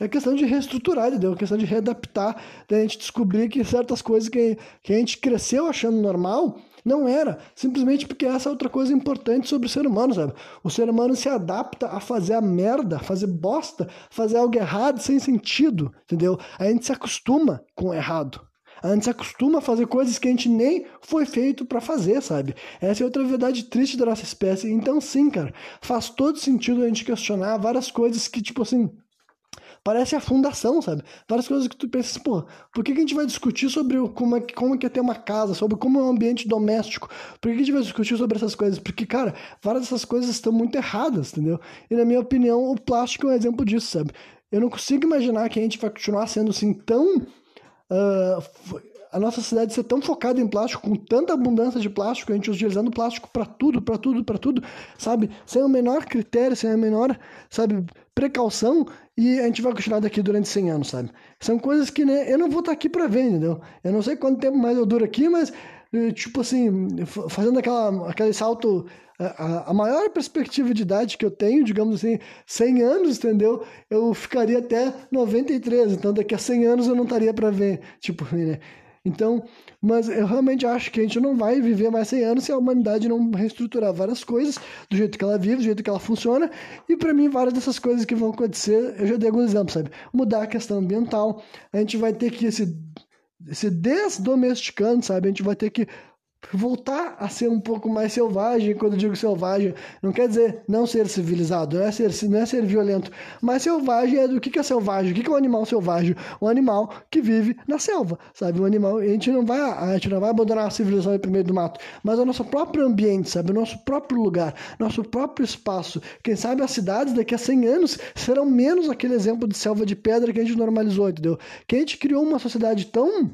É questão de reestruturar, entendeu? É questão de readaptar, da gente descobrir que certas coisas que, que a gente cresceu achando normal, Não era. Simplesmente porque essa é outra coisa importante sobre o ser humano, sabe? O ser humano se adapta a fazer a merda, fazer bosta, fazer algo errado sem sentido, entendeu? A gente se acostuma com o errado. A gente se acostuma a fazer coisas que a gente nem foi feito para fazer, sabe? Essa é outra verdade triste da nossa espécie. Então, sim, cara, faz todo sentido a gente questionar várias coisas que, tipo assim, parece a fundação, sabe? Várias coisas que tu pensa assim, pô, por que, que a gente vai discutir sobre como é, como é que é ter uma casa, sobre como é um ambiente doméstico? Por que, que a gente vai discutir sobre essas coisas? Porque, cara, várias dessas coisas estão muito erradas, entendeu? E na minha opinião, o plástico é um exemplo disso, sabe? Eu não consigo imaginar que a gente vai continuar sendo assim tão Uh, a nossa cidade ser tão focada em plástico, com tanta abundância de plástico, a gente utilizando plástico para tudo, para tudo, para tudo, sabe? Sem o menor critério, sem a menor, sabe, precaução, e a gente vai continuar daqui durante 100 anos, sabe? São coisas que né, eu não vou estar aqui para ver, entendeu? Eu não sei quanto tempo mais eu duro aqui, mas, eh, tipo assim, fazendo aquela, aquele salto a, a maior perspectiva de idade que eu tenho, digamos assim, 100 anos, entendeu? Eu ficaria até 93, então daqui a 100 anos eu não estaria para ver, tipo, né? Então, mas eu realmente acho que a gente não vai viver mais 100 anos se a humanidade não reestruturar várias coisas do jeito que ela vive, do jeito que ela funciona. E para mim, várias dessas coisas que vão acontecer, eu já dei alguns exemplos, sabe? Mudar a questão ambiental, a gente vai ter que se, se desdomesticando, sabe? A gente vai ter que voltar a ser um pouco mais selvagem. Quando digo selvagem, não quer dizer não ser civilizado, não é ser, não é ser violento, mas selvagem é do que, que é selvagem? O que, que é um animal selvagem? Um animal que vive na selva, sabe? Um animal, a gente não vai, a gente não vai abandonar a civilização em primeiro do mato, mas é o nosso próprio ambiente, sabe? O nosso próprio lugar, nosso próprio espaço. Quem sabe as cidades daqui a 100 anos serão menos aquele exemplo de selva de pedra que a gente normalizou, entendeu? Que a gente criou uma sociedade tão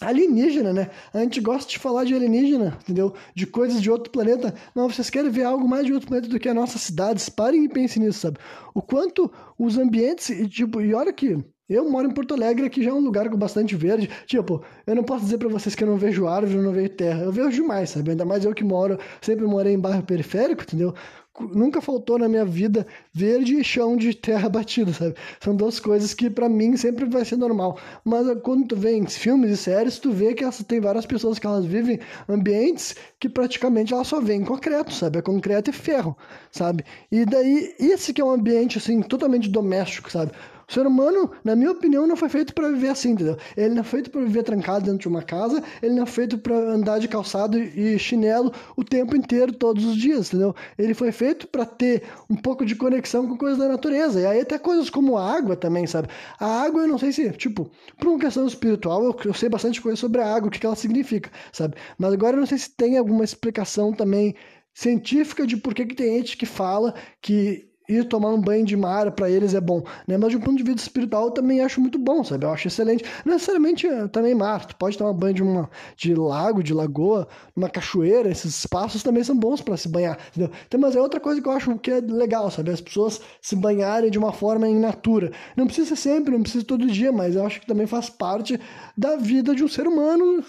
alienígena, né? A gente gosta de falar de alienígena, entendeu? De coisas de outro planeta. Não, vocês querem ver algo mais de outro planeta do que as nossas cidades. Parem e pensem nisso, sabe? O quanto os ambientes, e, tipo, e olha que eu moro em Porto Alegre, que já é um lugar com bastante verde. Tipo, eu não posso dizer para vocês que eu não vejo árvore, não vejo terra. Eu vejo demais, sabe? Ainda mais eu que moro, sempre morei em bairro periférico, entendeu? Nunca faltou na minha vida verde e chão de terra batida, sabe? São duas coisas que para mim sempre vai ser normal. Mas eh, quando tu vê em filmes e séries, tu vê que tem várias pessoas que elas vivem ambientes que praticamente elas só vêm concreto, sabe? É concreto e ferro, sabe? E daí, esse que é um ambiente assim totalmente doméstico, sabe? O ser humano, na minha opinião, não foi feito para viver assim, entendeu? Ele não é feito para viver trancado dentro de uma casa, ele não é feito para andar de calçado e chinelo o tempo inteiro, todos os dias, entendeu? Ele foi feito para ter um pouco de conexão com coisas da natureza. E aí até coisas como a água também, sabe? A água, eu não sei se, tipo, por uma questão espiritual, eu, eu sei bastante coisa sobre a água, o que, que ela significa, sabe? Mas agora eu não sei se tem alguma explicação também científica de por que, que tem gente que fala que ir tomar um banho de mar para eles é bom, né? Mas de um ponto de vista espiritual eu também acho muito bom, sabe? Eu acho excelente. Não necessariamente eh, também mar, tu pode tomar banho de uma de lago, de lagoa, uma cachoeira, esses espaços também são bons para se banhar, entendeu? Então, mas é outra coisa que eu acho que é legal, sabe? As pessoas se banharem de uma forma em natura. Não precisa ser sempre, não precisa todo dia, mas eu acho que também faz parte da vida de um ser humano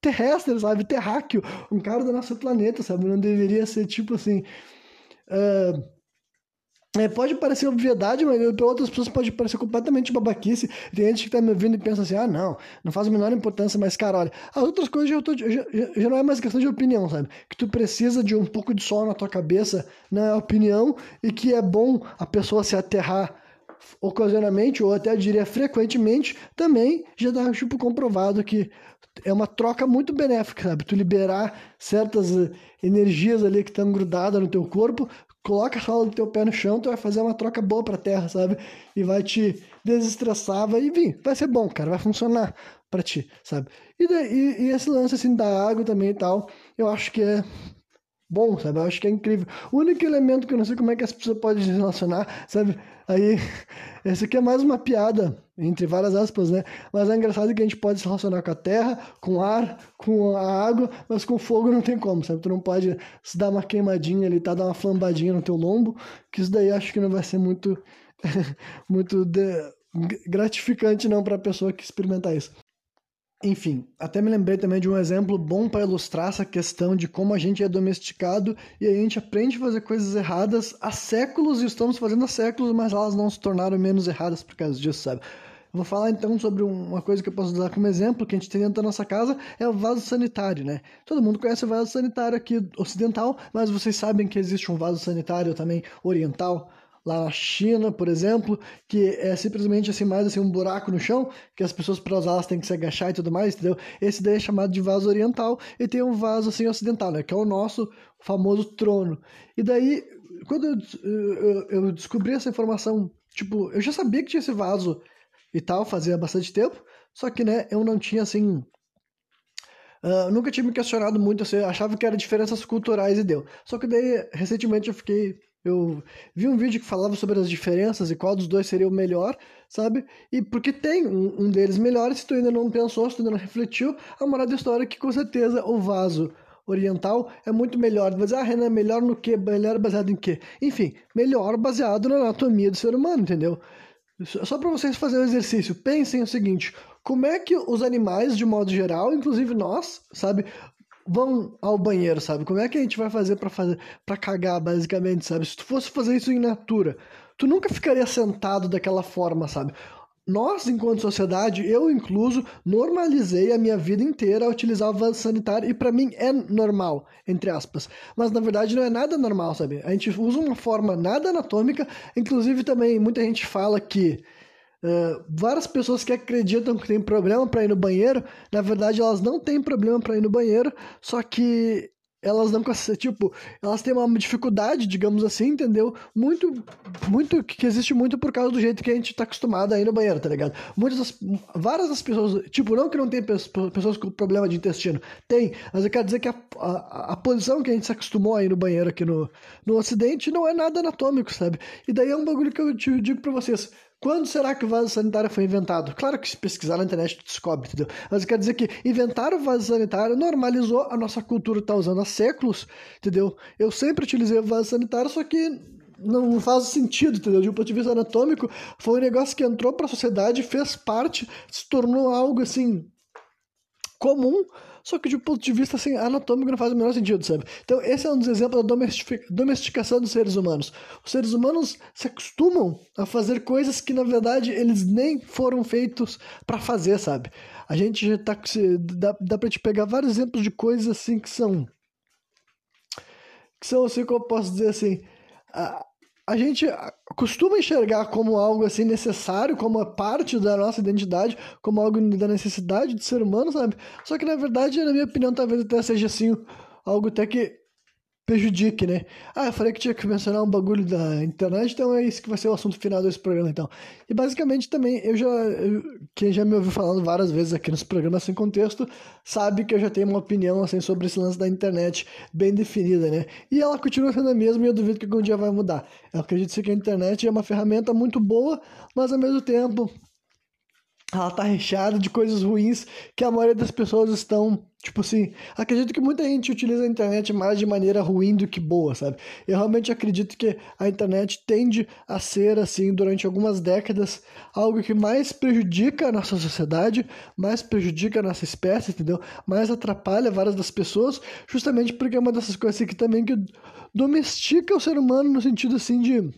terrestre, sabe? Terráqueo, um cara do nosso planeta, sabe? Não deveria ser tipo assim. Uh é, pode parecer obviedade, mas para outras pessoas pode parecer completamente babaquice. Tem gente que tá me ouvindo e pensa assim: ah, não, não faz a menor importância, mas cara, olha, as outras coisas já, tô, já, já, não é mais questão de opinião, sabe? Que tu precisa de um pouco de sol na tua cabeça, não é opinião, e que é bom a pessoa se aterrar ocasionalmente, ou até diria frequentemente, também já tá tipo comprovado que é uma troca muito benéfica, sabe? Tu liberar certas energias ali que estão grudadas no teu corpo coloca a sola do teu pé no chão, tu vai fazer uma troca boa pra terra, sabe? E vai te desestressar, vai vir, vai ser bom, cara, vai funcionar para ti, sabe? E, daí, e, esse lance assim da água também e tal, eu acho que é bom, sabe? Eu acho que é incrível. O único elemento que eu não sei como é que as pessoas podem se relacionar, sabe? Aí, esse aqui é mais uma piada, entre várias aspas, né? Mas é engraçado que a gente pode se relacionar com a terra, com o ar, com a água, mas com fogo não tem como, sabe? Tu não pode se dar uma queimadinha ali, tá? Dar uma flambadinha no teu lombo, que isso daí acho que não vai ser muito, muito de... gratificante não para a pessoa que experimentar isso. Enfim, até me lembrei também de um exemplo bom para ilustrar essa questão de como a gente é domesticado e a gente aprende a fazer coisas erradas há séculos e estamos fazendo há séculos, mas elas não se tornaram menos erradas por causa disso, sabe? Vou falar então sobre uma coisa que eu posso usar como exemplo, que a gente tem dentro da nossa casa, é o vaso sanitário, né? Todo mundo conhece o vaso sanitário aqui ocidental, mas vocês sabem que existe um vaso sanitário também oriental, lá na China, por exemplo, que é simplesmente assim mais assim um buraco no chão, que as pessoas para usar elas têm que se agachar e tudo mais, entendeu? Esse daí é chamado de vaso oriental e tem um vaso assim ocidental, né, que é o nosso famoso trono. E daí, quando eu, descobri essa informação, tipo, eu já sabia que tinha esse vaso e tal, fazia bastante tempo, só que, né, eu não tinha, assim, Uh, nunca tinha me questionado muito, assim, achava que era diferenças culturais e deu. Só que daí, recentemente, eu fiquei. Eu vi um vídeo que falava sobre as diferenças e qual dos dois seria o melhor, sabe? E porque tem um, um deles melhor, se tu ainda não pensou, se tu ainda não refletiu, a moral da história é que com certeza o vaso oriental é muito melhor. Mas, ah, Renan, melhor no quê? Melhor baseado em quê? Enfim, melhor baseado na anatomia do ser humano, entendeu? Só para vocês fazerem o exercício, pensem o seguinte: como é que os animais, de modo geral, inclusive nós, sabe, vão ao banheiro, sabe? Como é que a gente vai fazer para fazer para cagar, basicamente, sabe? Se tu fosse fazer isso em natura, tu nunca ficaria sentado daquela forma, sabe? nós, enquanto sociedade, eu incluso, normalizei a minha vida inteira a utilizar o vaso sanitário e para mim é normal, entre aspas. Mas na verdade não é nada normal, sabe? A gente usa uma forma nada anatômica, inclusive também muita gente fala que uh, várias pessoas que acreditam que tem problema para ir no banheiro, na verdade elas não têm problema para ir no banheiro, só que elas não tipo, elas têm uma dificuldade, digamos assim, entendeu? Muito, muito, que existe muito por causa do jeito que a gente tá acostumado a ir no banheiro, tá ligado? Muitas das, várias das pessoas, tipo, não que não tem pessoas com problema de intestino, tem, mas eu quero dizer que a, a, a posição que a gente se acostumou a ir no banheiro aqui no, no ocidente não é nada anatômico, sabe? E daí é um bagulho que eu te digo pra vocês, quando será que o vaso sanitário foi inventado? Claro que se pesquisar na internet tu descobre, entendeu? Mas quer dizer que inventar o vaso sanitário normalizou a nossa cultura tá usando há séculos, entendeu? Eu sempre utilizei o vaso sanitário, só que não faz sentido, entendeu? De um ponto de vista anatômico, foi um negócio que entrou para a sociedade, fez parte, se tornou algo assim comum só que de ponto de vista assim, anatômico não faz o menor sentido, sabe? Então, esse é um dos exemplos da domesticação dos seres humanos. Os seres humanos se acostumam a fazer coisas que, na verdade, eles nem foram feitos para fazer, sabe? A gente já tá. Dá, dá pra te pegar vários exemplos de coisas assim que são. Que são assim, como eu posso dizer assim. A, a gente costuma enxergar como algo assim necessário, como parte da nossa identidade, como algo da necessidade de ser humano, sabe? Só que na verdade, na minha opinião, talvez até seja assim algo até que prejudique, né? Ah, eu falei que tinha que mencionar um bagulho da internet, então é isso que vai ser o assunto final desse programa, então. E basicamente também, eu já. Eu, quem já me ouviu falando várias vezes aqui nos programas sem contexto, sabe que eu já tenho uma opinião assim sobre esse lance da internet bem definida, né? E ela continua sendo a mesma e eu duvido que algum dia vai mudar. Eu acredito que a internet é uma ferramenta muito boa, mas ao mesmo tempo ela tá recheada de coisas ruins que a maioria das pessoas estão, tipo assim, acredito que muita gente utiliza a internet mais de maneira ruim do que boa, sabe? Eu realmente acredito que a internet tende a ser assim durante algumas décadas algo que mais prejudica a nossa sociedade, mais prejudica a nossa espécie, entendeu? Mais atrapalha várias das pessoas, justamente porque é uma dessas coisas assim, que também que domestica o ser humano no sentido assim de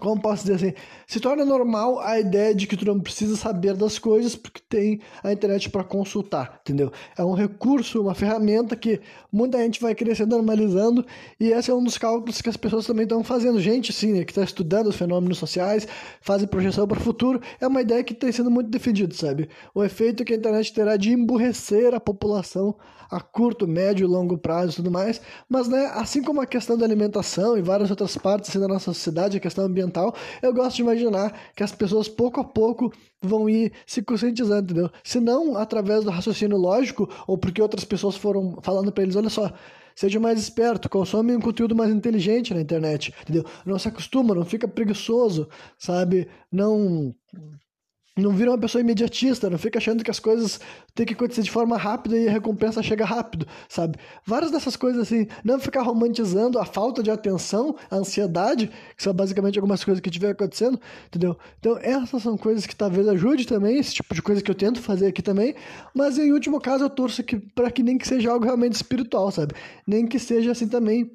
como posso dizer assim, se torna normal a ideia de que tu não precisa saber das coisas porque tem a internet para consultar, entendeu? É um recurso, uma ferramenta que muita gente vai crescendo, normalizando, e esse é um dos cálculos que as pessoas também estão fazendo. Gente, sim, né, que está estudando os fenômenos sociais, fazem projeção para o futuro, é uma ideia que tem sendo muito defendida, sabe? O efeito que a internet terá de emburrecer a população a curto, médio e longo prazo e tudo mais, mas né, assim como a questão da alimentação e várias outras partes assim, da nossa sociedade, a questão ambiental, eu gosto de imaginar que as pessoas pouco a pouco vão ir se conscientizando, entendeu? Se não através do raciocínio lógico ou porque outras pessoas foram falando para eles, olha só, seja mais esperto, consome um conteúdo mais inteligente na internet, entendeu? Não se acostuma, não fica preguiçoso, sabe? Não não vira uma pessoa imediatista, não fica achando que as coisas têm que acontecer de forma rápida e a recompensa chega rápido, sabe? Várias dessas coisas assim, não ficar romantizando a falta de atenção, a ansiedade, que são basicamente algumas coisas que estiver acontecendo, entendeu? Então, essas são coisas que talvez ajude também, esse tipo de coisa que eu tento fazer aqui também, mas em último caso eu torço que para que nem que seja algo realmente espiritual, sabe? Nem que seja assim também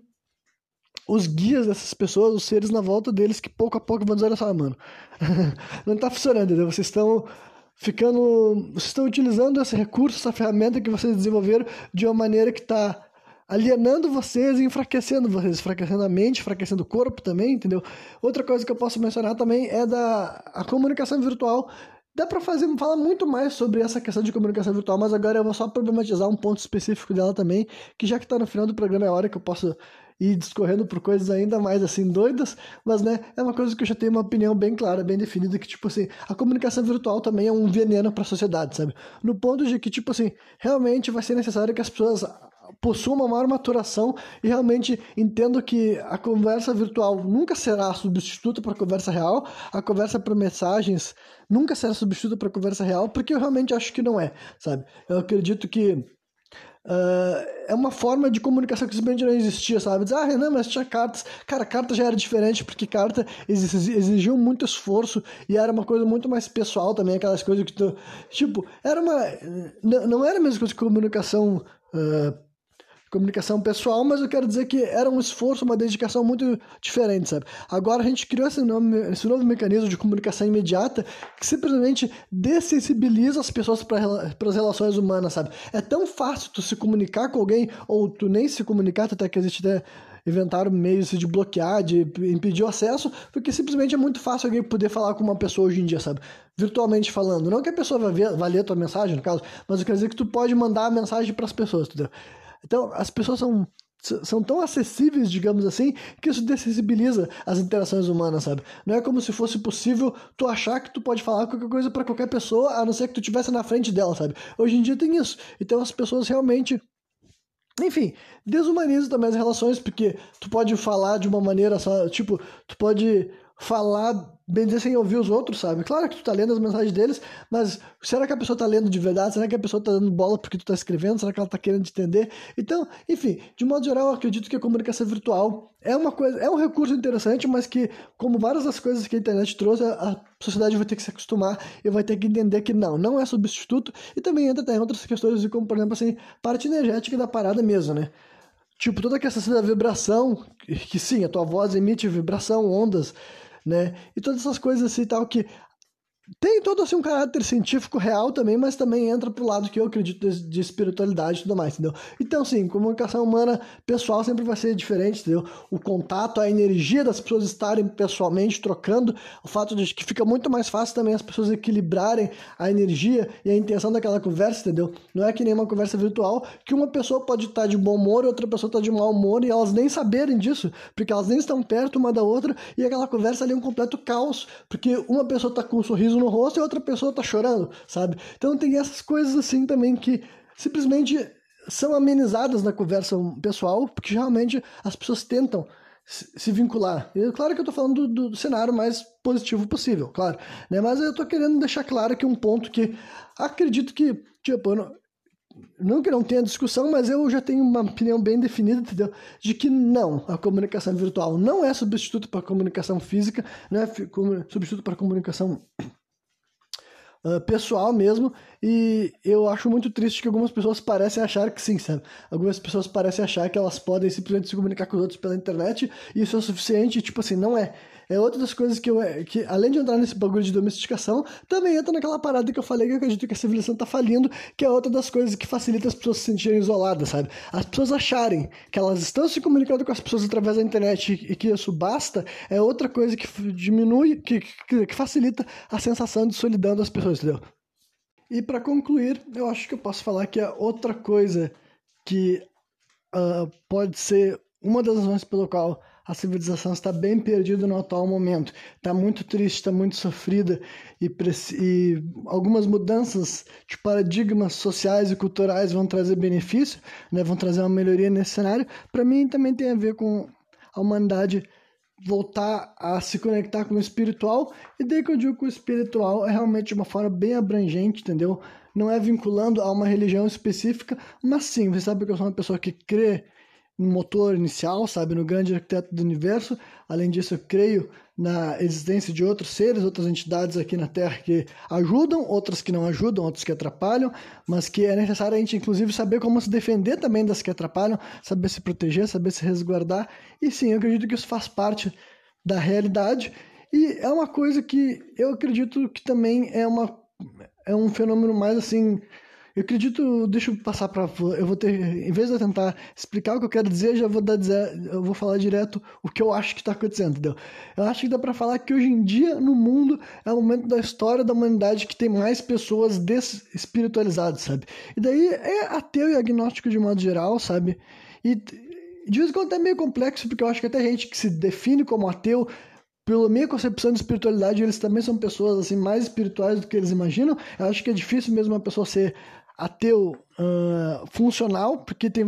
os guias dessas pessoas, os seres na volta deles, que pouco a pouco vão dizer, olha só, mano, não tá funcionando, entendeu? Vocês estão ficando, vocês estão utilizando esse recurso, essa ferramenta que vocês desenvolveram de uma maneira que está alienando vocês e enfraquecendo vocês, enfraquecendo a mente, enfraquecendo o corpo também, entendeu? Outra coisa que eu posso mencionar também é da a comunicação virtual. Dá para fazer falar muito mais sobre essa questão de comunicação virtual, mas agora eu vou só problematizar um ponto específico dela também, que já que está no final do programa é a hora que eu posso ir discorrendo por coisas ainda mais assim doidas, mas né, é uma coisa que eu já tenho uma opinião bem clara, bem definida que tipo assim, a comunicação virtual também é um veneno para a sociedade, sabe? No ponto de que tipo assim, realmente vai ser necessário que as pessoas possuam uma maior maturação e realmente entendo que a conversa virtual nunca será substituta para a conversa real, a conversa por mensagens nunca será substituta para a conversa real, porque eu realmente acho que não é, sabe? Eu acredito que Uh, é uma forma de comunicação que simplesmente não existia, sabe? Diz, ah, Renan, mas tinha cartas. Cara, carta já era diferente, porque carta exigia muito esforço e era uma coisa muito mais pessoal também, aquelas coisas que tu. Tipo, era uma. Não, era a mesma coisa que comunicação. Uh, comunicação pessoal, mas eu quero dizer que era um esforço, uma dedicação muito diferente, sabe? Agora a gente criou esse, nome, esse novo mecanismo de comunicação imediata que simplesmente dessensibiliza as pessoas para as relações humanas, sabe? É tão fácil tu se comunicar com alguém ou tu nem se comunicar, até que existe até inventaram meios de bloquear, de impedir o acesso, porque simplesmente é muito fácil alguém poder falar com uma pessoa hoje em dia, sabe? Virtualmente falando. Não que a pessoa vai ler a tua mensagem, no caso, mas eu quero dizer que tu pode mandar a mensagem para as pessoas, entendeu? Então, as pessoas são são tão acessíveis, digamos assim, que isso dessensibiliza as interações humanas, sabe? Não é como se fosse possível tu achar que tu pode falar qualquer coisa para qualquer pessoa, a não ser que tu estivesse na frente dela, sabe? Hoje em dia tem isso. Então as pessoas realmente enfim, desumaniza também as relações, porque tu pode falar de uma maneira só, tipo, tu pode falar bem dizer sem ouvir os outros, sabe? Claro que tu tá lendo as mensagens deles, mas será que a pessoa tá lendo de verdade? Será que a pessoa tá dando bola porque tu tá escrevendo? Será que ela tá querendo entender? Então, enfim, de modo geral, eu acredito que a comunicação virtual é uma coisa, é um recurso interessante, mas que, como várias das coisas que a internet trouxe, a sociedade vai ter que se acostumar e vai ter que entender que não, não é substituto, e também entra até em outras questões, como, por exemplo, assim, parte energética da parada mesmo, né? Tipo, toda a questão da vibração, que sim, a tua voz emite vibração, ondas, né? E todas essas coisas assim tal que tem todo assim um caráter científico real também, mas também entra pro lado que eu acredito de, de, espiritualidade e tudo mais, entendeu? Então, sim, comunicação humana pessoal sempre vai ser diferente, entendeu? O contato, a energia das pessoas estarem pessoalmente trocando, o fato de que fica muito mais fácil também as pessoas equilibrarem a energia e a intenção daquela conversa, entendeu? Não é que nem uma conversa virtual que uma pessoa pode estar de bom humor e outra pessoa está de mau humor e elas nem saberem disso, porque elas nem estão perto uma da outra e aquela conversa ali é um completo caos, porque uma pessoa está com um sorriso no rosto e outra pessoa tá chorando, sabe? Então tem essas coisas assim também que simplesmente são amenizadas na conversa pessoal, porque realmente as pessoas tentam se vincular. E claro que eu tô falando do, do, cenário mais positivo possível, claro. Né? Mas eu tô querendo deixar claro aqui um ponto que acredito que, tipo, não, não que não tenha discussão, mas eu já tenho uma opinião bem definida, entendeu? De que não, a comunicação virtual não é substituto para comunicação física, não é substituto para comunicação uh, pessoal mesmo, e eu acho muito triste que algumas pessoas parecem achar que sim, sabe? Algumas pessoas parecem achar que elas podem simplesmente se comunicar com os outros pela internet e isso é suficiente, tipo assim, não é é outra das coisas que eu. que além de entrar nesse bagulho de domesticação, também entra naquela parada que eu falei que eu acredito que a civilização tá falindo, que é outra das coisas que facilita as pessoas se sentirem isoladas, sabe? As pessoas acharem que elas estão se comunicando com as pessoas através da internet e que isso basta, é outra coisa que diminui, que, que, que facilita a sensação de solidão das pessoas, entendeu? E para concluir, eu acho que eu posso falar que é outra coisa que uh, pode ser uma das razões pelo qual a civilização está bem perdida no atual momento. Está muito triste, está muito sofrida e, e, algumas mudanças de paradigmas sociais e culturais vão trazer benefício, né, vão trazer uma melhoria nesse cenário. Para mim também tem a ver com a humanidade voltar a se conectar com o espiritual e daí que eu digo que o espiritual é realmente de uma forma bem abrangente, entendeu? Não é vinculando a uma religião específica, mas sim, você sabe que eu sou uma pessoa que crê no motor inicial, sabe, no grande arquiteto do universo. Além disso, eu creio na existência de outros seres, outras entidades aqui na Terra que ajudam, outras que não ajudam, outras que atrapalham, mas que é necessário a gente, inclusive, saber como se defender também das que atrapalham, saber se proteger, saber se resguardar. E sim, eu acredito que isso faz parte da realidade e é uma coisa que eu acredito que também é, uma, é um fenômeno mais assim eu acredito, deixa eu passar para eu vou ter, em vez de eu tentar explicar o que eu quero dizer, já vou dar eu vou falar direto o que eu acho que está acontecendo, entendeu? Eu acho que dá para falar que hoje em dia no mundo é o momento da história da humanidade que tem mais pessoas desespiritualizadas, sabe? E daí é ateu e agnóstico de modo geral, sabe? E de vez em quando é meio complexo, porque eu acho que até gente que se define como ateu pela minha concepção de espiritualidade, eles também são pessoas assim mais espirituais do que eles imaginam. Eu acho que é difícil mesmo uma pessoa ser ateu uh, funcional, porque tem,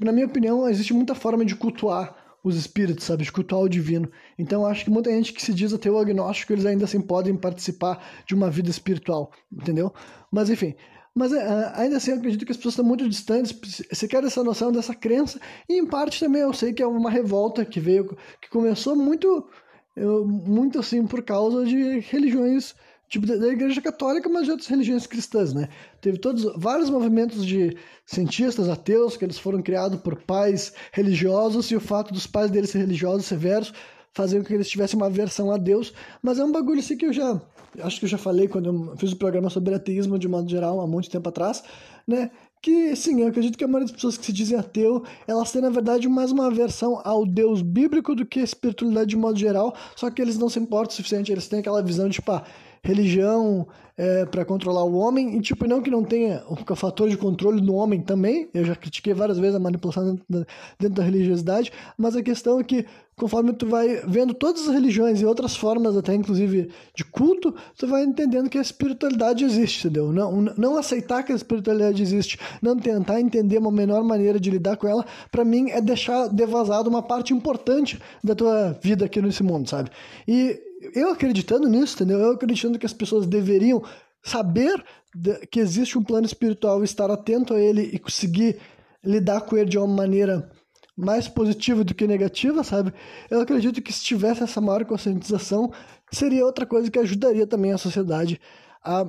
na minha opinião, existe muita forma de cultuar os espíritos, sabe, de cultuar o divino. Então acho que muita gente que se diz ateu agnóstico, eles ainda assim podem participar de uma vida espiritual, entendeu? Mas enfim, mas uh, ainda assim eu acredito que as pessoas estão muito distantes, você quer essa noção dessa crença, e em parte também eu sei que é uma revolta que veio, que começou muito, muito assim por causa de religiões tipo da Igreja Católica, mas de outras religiões cristãs, né? Teve todos vários movimentos de cientistas ateus que eles foram criados por pais religiosos e o fato dos pais deles ser religiosos severos faziam com que eles tivessem uma aversão a Deus, mas é um bagulho assim que eu já acho que eu já falei quando eu fiz o programa sobre ateísmo de modo geral há muito tempo atrás, né? Que sim, eu acredito que a maioria das pessoas que se dizem ateu, elas têm na verdade mais uma aversão ao Deus bíblico do que a espiritualidade de modo geral, só que eles não se importam o suficiente, eles têm aquela visão de tipo, ah, religião é, para controlar o homem, e tipo, não que não tenha o fator de controle no homem também, eu já critiquei várias vezes a manipulação dentro da, dentro da religiosidade, mas a questão é que conforme tu vai vendo todas as religiões e outras formas até inclusive de culto, tu vai entendendo que a espiritualidade existe, entendeu? Não, não aceitar que a espiritualidade existe, não tentar entender uma menor maneira de lidar com ela, para mim é deixar devasado uma parte importante da tua vida aqui nesse mundo, sabe? E eu acreditando nisso, entendeu? Eu acreditando que as pessoas deveriam saber que existe um plano espiritual, estar atento a ele e conseguir lidar com ele de uma maneira mais positiva do que negativa, sabe? Eu acredito que se tivesse essa maior conscientização, seria outra coisa que ajudaria também a sociedade a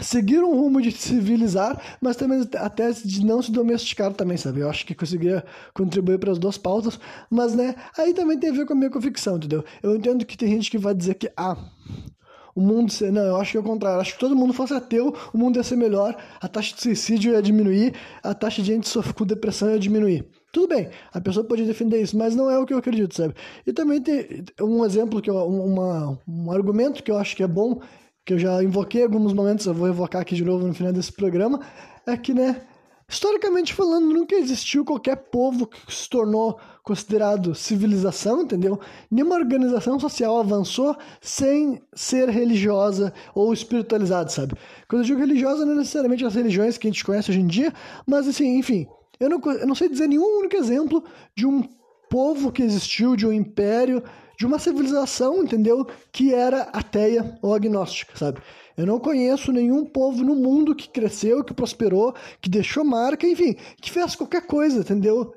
seguir um rumo de civilizar, mas também até de não se domesticar também, sabe? Eu acho que conseguiria contribuir para as duas pautas, mas né, aí também tem a ver com a minha convicção, entendeu? Eu entendo que tem gente que vai dizer que ah, o mundo não, eu acho que é o contrário, acho que todo mundo fosse ateu, o mundo ia ser melhor, a taxa de suicídio ia diminuir, a taxa de gente com depressão ia diminuir. Tudo bem, a pessoa pode defender isso, mas não é o que eu acredito, sabe? E também tem um exemplo que eu, uma, um argumento que eu acho que é bom que eu já invoquei em alguns momentos, eu vou evocar aqui de novo no final desse programa, é que, né, historicamente falando, nunca existiu qualquer povo que se tornou considerado civilização, entendeu? Nenhuma organização social avançou sem ser religiosa ou espiritualizada, sabe? Quando eu digo religiosa, não é necessariamente as religiões que a gente conhece hoje em dia, mas assim, enfim, eu não, eu não sei dizer nenhum único exemplo de um povo que existiu, de um império, de uma civilização, entendeu? Que era ateia ou agnóstica, sabe? Eu não conheço nenhum povo no mundo que cresceu, que prosperou, que deixou marca, enfim, que fez qualquer coisa, entendeu?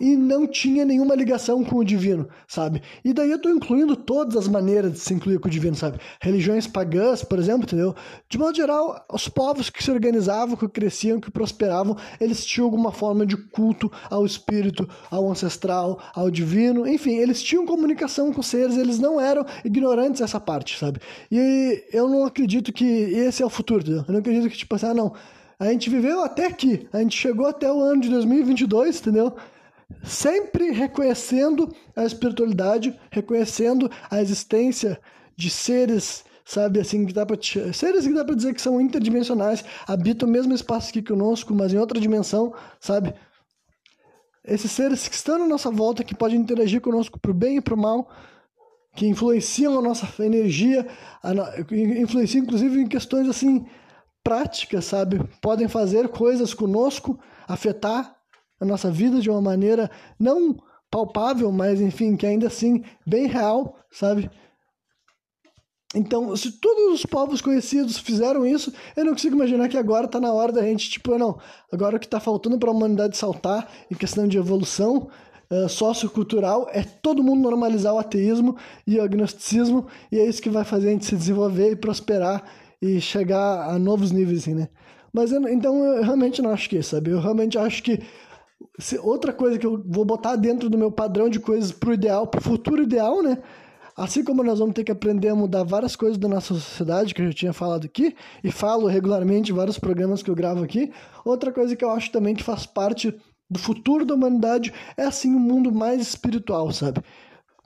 E não tinha nenhuma ligação com o divino, sabe? E daí eu tô incluindo todas as maneiras de se incluir com o divino, sabe? Religiões pagãs, por exemplo, entendeu? De modo geral, os povos que se organizavam, que cresciam, que prosperavam, eles tinham alguma forma de culto ao espírito, ao ancestral, ao divino, enfim, eles tinham comunicação com seres, eles não eram ignorantes dessa parte, sabe? E eu não acredito que esse é o futuro, entendeu? Eu não acredito que, tipo assim, ah, não, a gente viveu até aqui, a gente chegou até o ano de 2022, entendeu? Sempre reconhecendo a espiritualidade, reconhecendo a existência de seres, sabe, assim, que dá para seres que dá para dizer que são interdimensionais, habitam o mesmo espaço aqui conosco, mas em outra dimensão, sabe? Esses seres que estão na nossa volta, que podem interagir conosco para o bem e para o mal, que influenciam a nossa energia, a influenciam inclusive em questões assim práticas, sabe? Podem fazer coisas conosco, afetar nossa vida de uma maneira não palpável, mas enfim, que ainda assim bem real, sabe? Então, se todos os povos conhecidos fizeram isso, eu não consigo imaginar que agora está na hora da gente, tipo, não, agora o que está faltando para a humanidade saltar em questão de evolução uh, sociocultural é todo mundo normalizar o ateísmo e o agnosticismo, e é isso que vai fazer a gente se desenvolver e prosperar e chegar a novos níveis, assim, né? Mas eu, então eu realmente não acho que é sabe? Eu realmente acho que outra coisa que eu vou botar dentro do meu padrão de coisas pro ideal, pro futuro ideal, né? Assim como nós vamos ter que aprender a mudar várias coisas da nossa sociedade, que eu já tinha falado aqui, e falo regularmente em vários programas que eu gravo aqui, outra coisa que eu acho também que faz parte do futuro da humanidade é assim um mundo mais espiritual, sabe?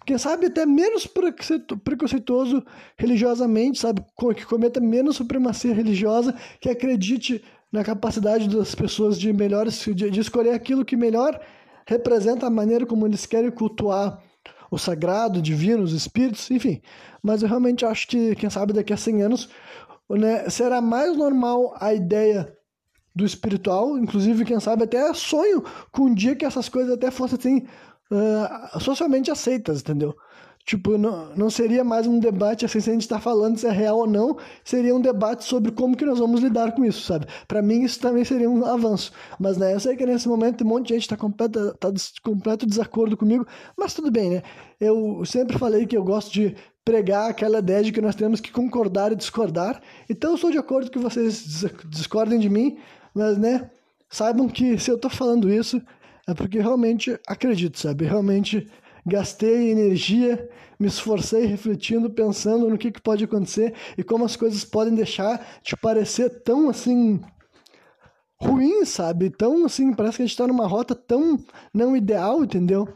Quem sabe até menos preconceituoso religiosamente, sabe? Que cometa menos supremacia religiosa, que acredite na capacidade das pessoas de melhor de, escolher aquilo que melhor representa a maneira como eles querem cultuar o sagrado, o divino, os espíritos, enfim. Mas eu realmente acho que, quem sabe, daqui a 100 anos né, será mais normal a ideia do espiritual, inclusive, quem sabe, até sonho com um dia que essas coisas até fossem assim, uh, socialmente aceitas, entendeu? Tipo, não, não seria mais um debate assim, se a gente está falando se é real ou não, seria um debate sobre como que nós vamos lidar com isso, sabe? Para mim isso também seria um avanço. Mas, né, eu sei que nesse momento um monte de gente está completo, tá completo desacordo comigo, mas tudo bem, né? Eu sempre falei que eu gosto de pregar aquela ideia de que nós temos que concordar e discordar. Então eu sou de acordo que vocês discordem de mim, mas, né, saibam que se eu estou falando isso é porque realmente acredito, sabe? Realmente gastei energia, me esforcei refletindo, pensando no que, que pode acontecer e como as coisas podem deixar de parecer tão assim ruim, sabe? Tão assim, parece que a gente está numa rota tão não ideal, entendeu?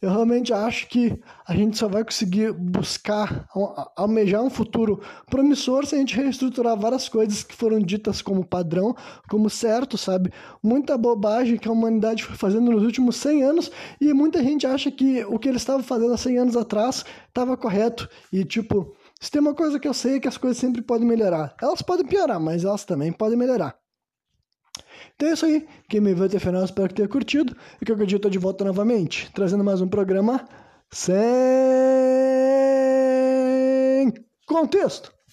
Eu realmente acho que a gente só vai conseguir buscar, almejar um futuro promissor se a gente reestruturar várias coisas que foram ditas como padrão, como certo, sabe? Muita bobagem que a humanidade foi fazendo nos últimos 100 anos e muita gente acha que o que eles estavam fazendo há 100 anos atrás estava correto. E, tipo, se tem uma coisa que eu sei é que as coisas sempre podem melhorar. Elas podem piorar, mas elas também podem melhorar. Então é isso aí. Quem me viu até o final, espero que tenha curtido. E que eu acredito estou de volta novamente, trazendo mais um programa sem contexto.